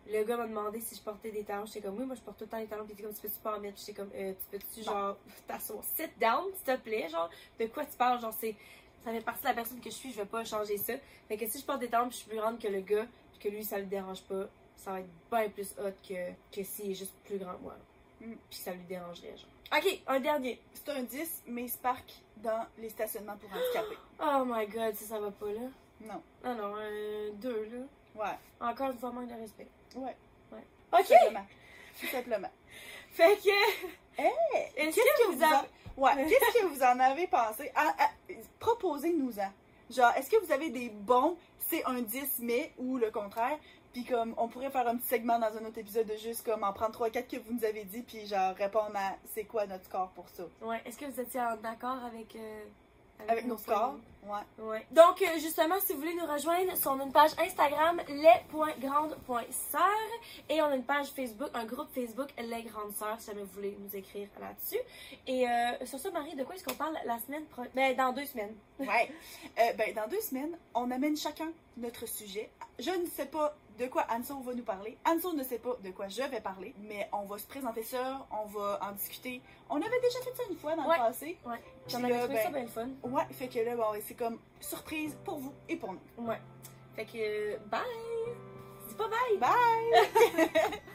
le gars m'a demandé si je portais des talons. J'étais comme, oui, moi je porte tout le temps des talons, puis il était comme, tu peux-tu pas en mettre? J'étais comme, euh, tu peux-tu, genre, [LAUGHS] t'asseoir, sit down, s'il te plaît, genre, de quoi tu parles? Genre, c'est. Ça fait partie de la personne que je suis, je vais pas changer ça. Fait que si je porte des talons, puis je suis plus grande que le gars, puis que lui, ça le dérange pas, ça va être bien plus hot que, que s'il est juste plus grand que moi.
Mm.
Puis ça lui dérangerait, genre. Ok, un dernier.
c'est un 10, mais il se parque dans les stationnements pour handicapés.
Oh my god, ça, ça va pas là.
Non.
Ah non, un deux là.
Ouais.
Encore une fois, manque de respect.
Ouais.
Ok!
Tout simplement. Tout simplement. [LAUGHS]
Fait que. [LAUGHS]
Hey!
Est-ce
Qu'est-ce
que
que
vous
en... Ouais, [LAUGHS] qu'est-ce que vous en avez pensé? Ah, ah, Proposez-nous-en. Genre, est-ce que vous avez des bons, c'est un 10 mais, ou le contraire? Puis comme, on pourrait faire un petit segment dans un autre épisode de juste comme en prendre 3-4 que vous nous avez dit, puis genre répondre à c'est quoi notre score pour ça.
Ouais, est-ce que vous étiez en accord avec. euh,
Avec nos scores? Ouais.
Ouais. Donc, euh, justement, si vous voulez nous rejoindre, sur une page Instagram, les.grandes.sœurs. Et on a une page Facebook, un groupe Facebook, Les Grandes Sœurs, si jamais vous voulez nous écrire là-dessus. Et euh, sur ça, Marie, de quoi est-ce qu'on parle la semaine prochaine? Ben, dans deux semaines?
Ouais. Euh, ben, dans deux semaines, on amène chacun notre sujet. Je ne sais pas de quoi Anso va nous parler. Anso ne sait pas de quoi je vais parler, mais on va se présenter ça, on va en discuter. On avait déjà fait ça une fois dans
Ouais.
le passé.
Ouais.
Puis
J'en avais
là,
trouvé
ben,
ça bien le fun.
Ouais, fait que là, bon, c'est comme surprise pour vous et pour nous.
Ouais. Fait que, bye! Dis pas bye!
Bye! [LAUGHS]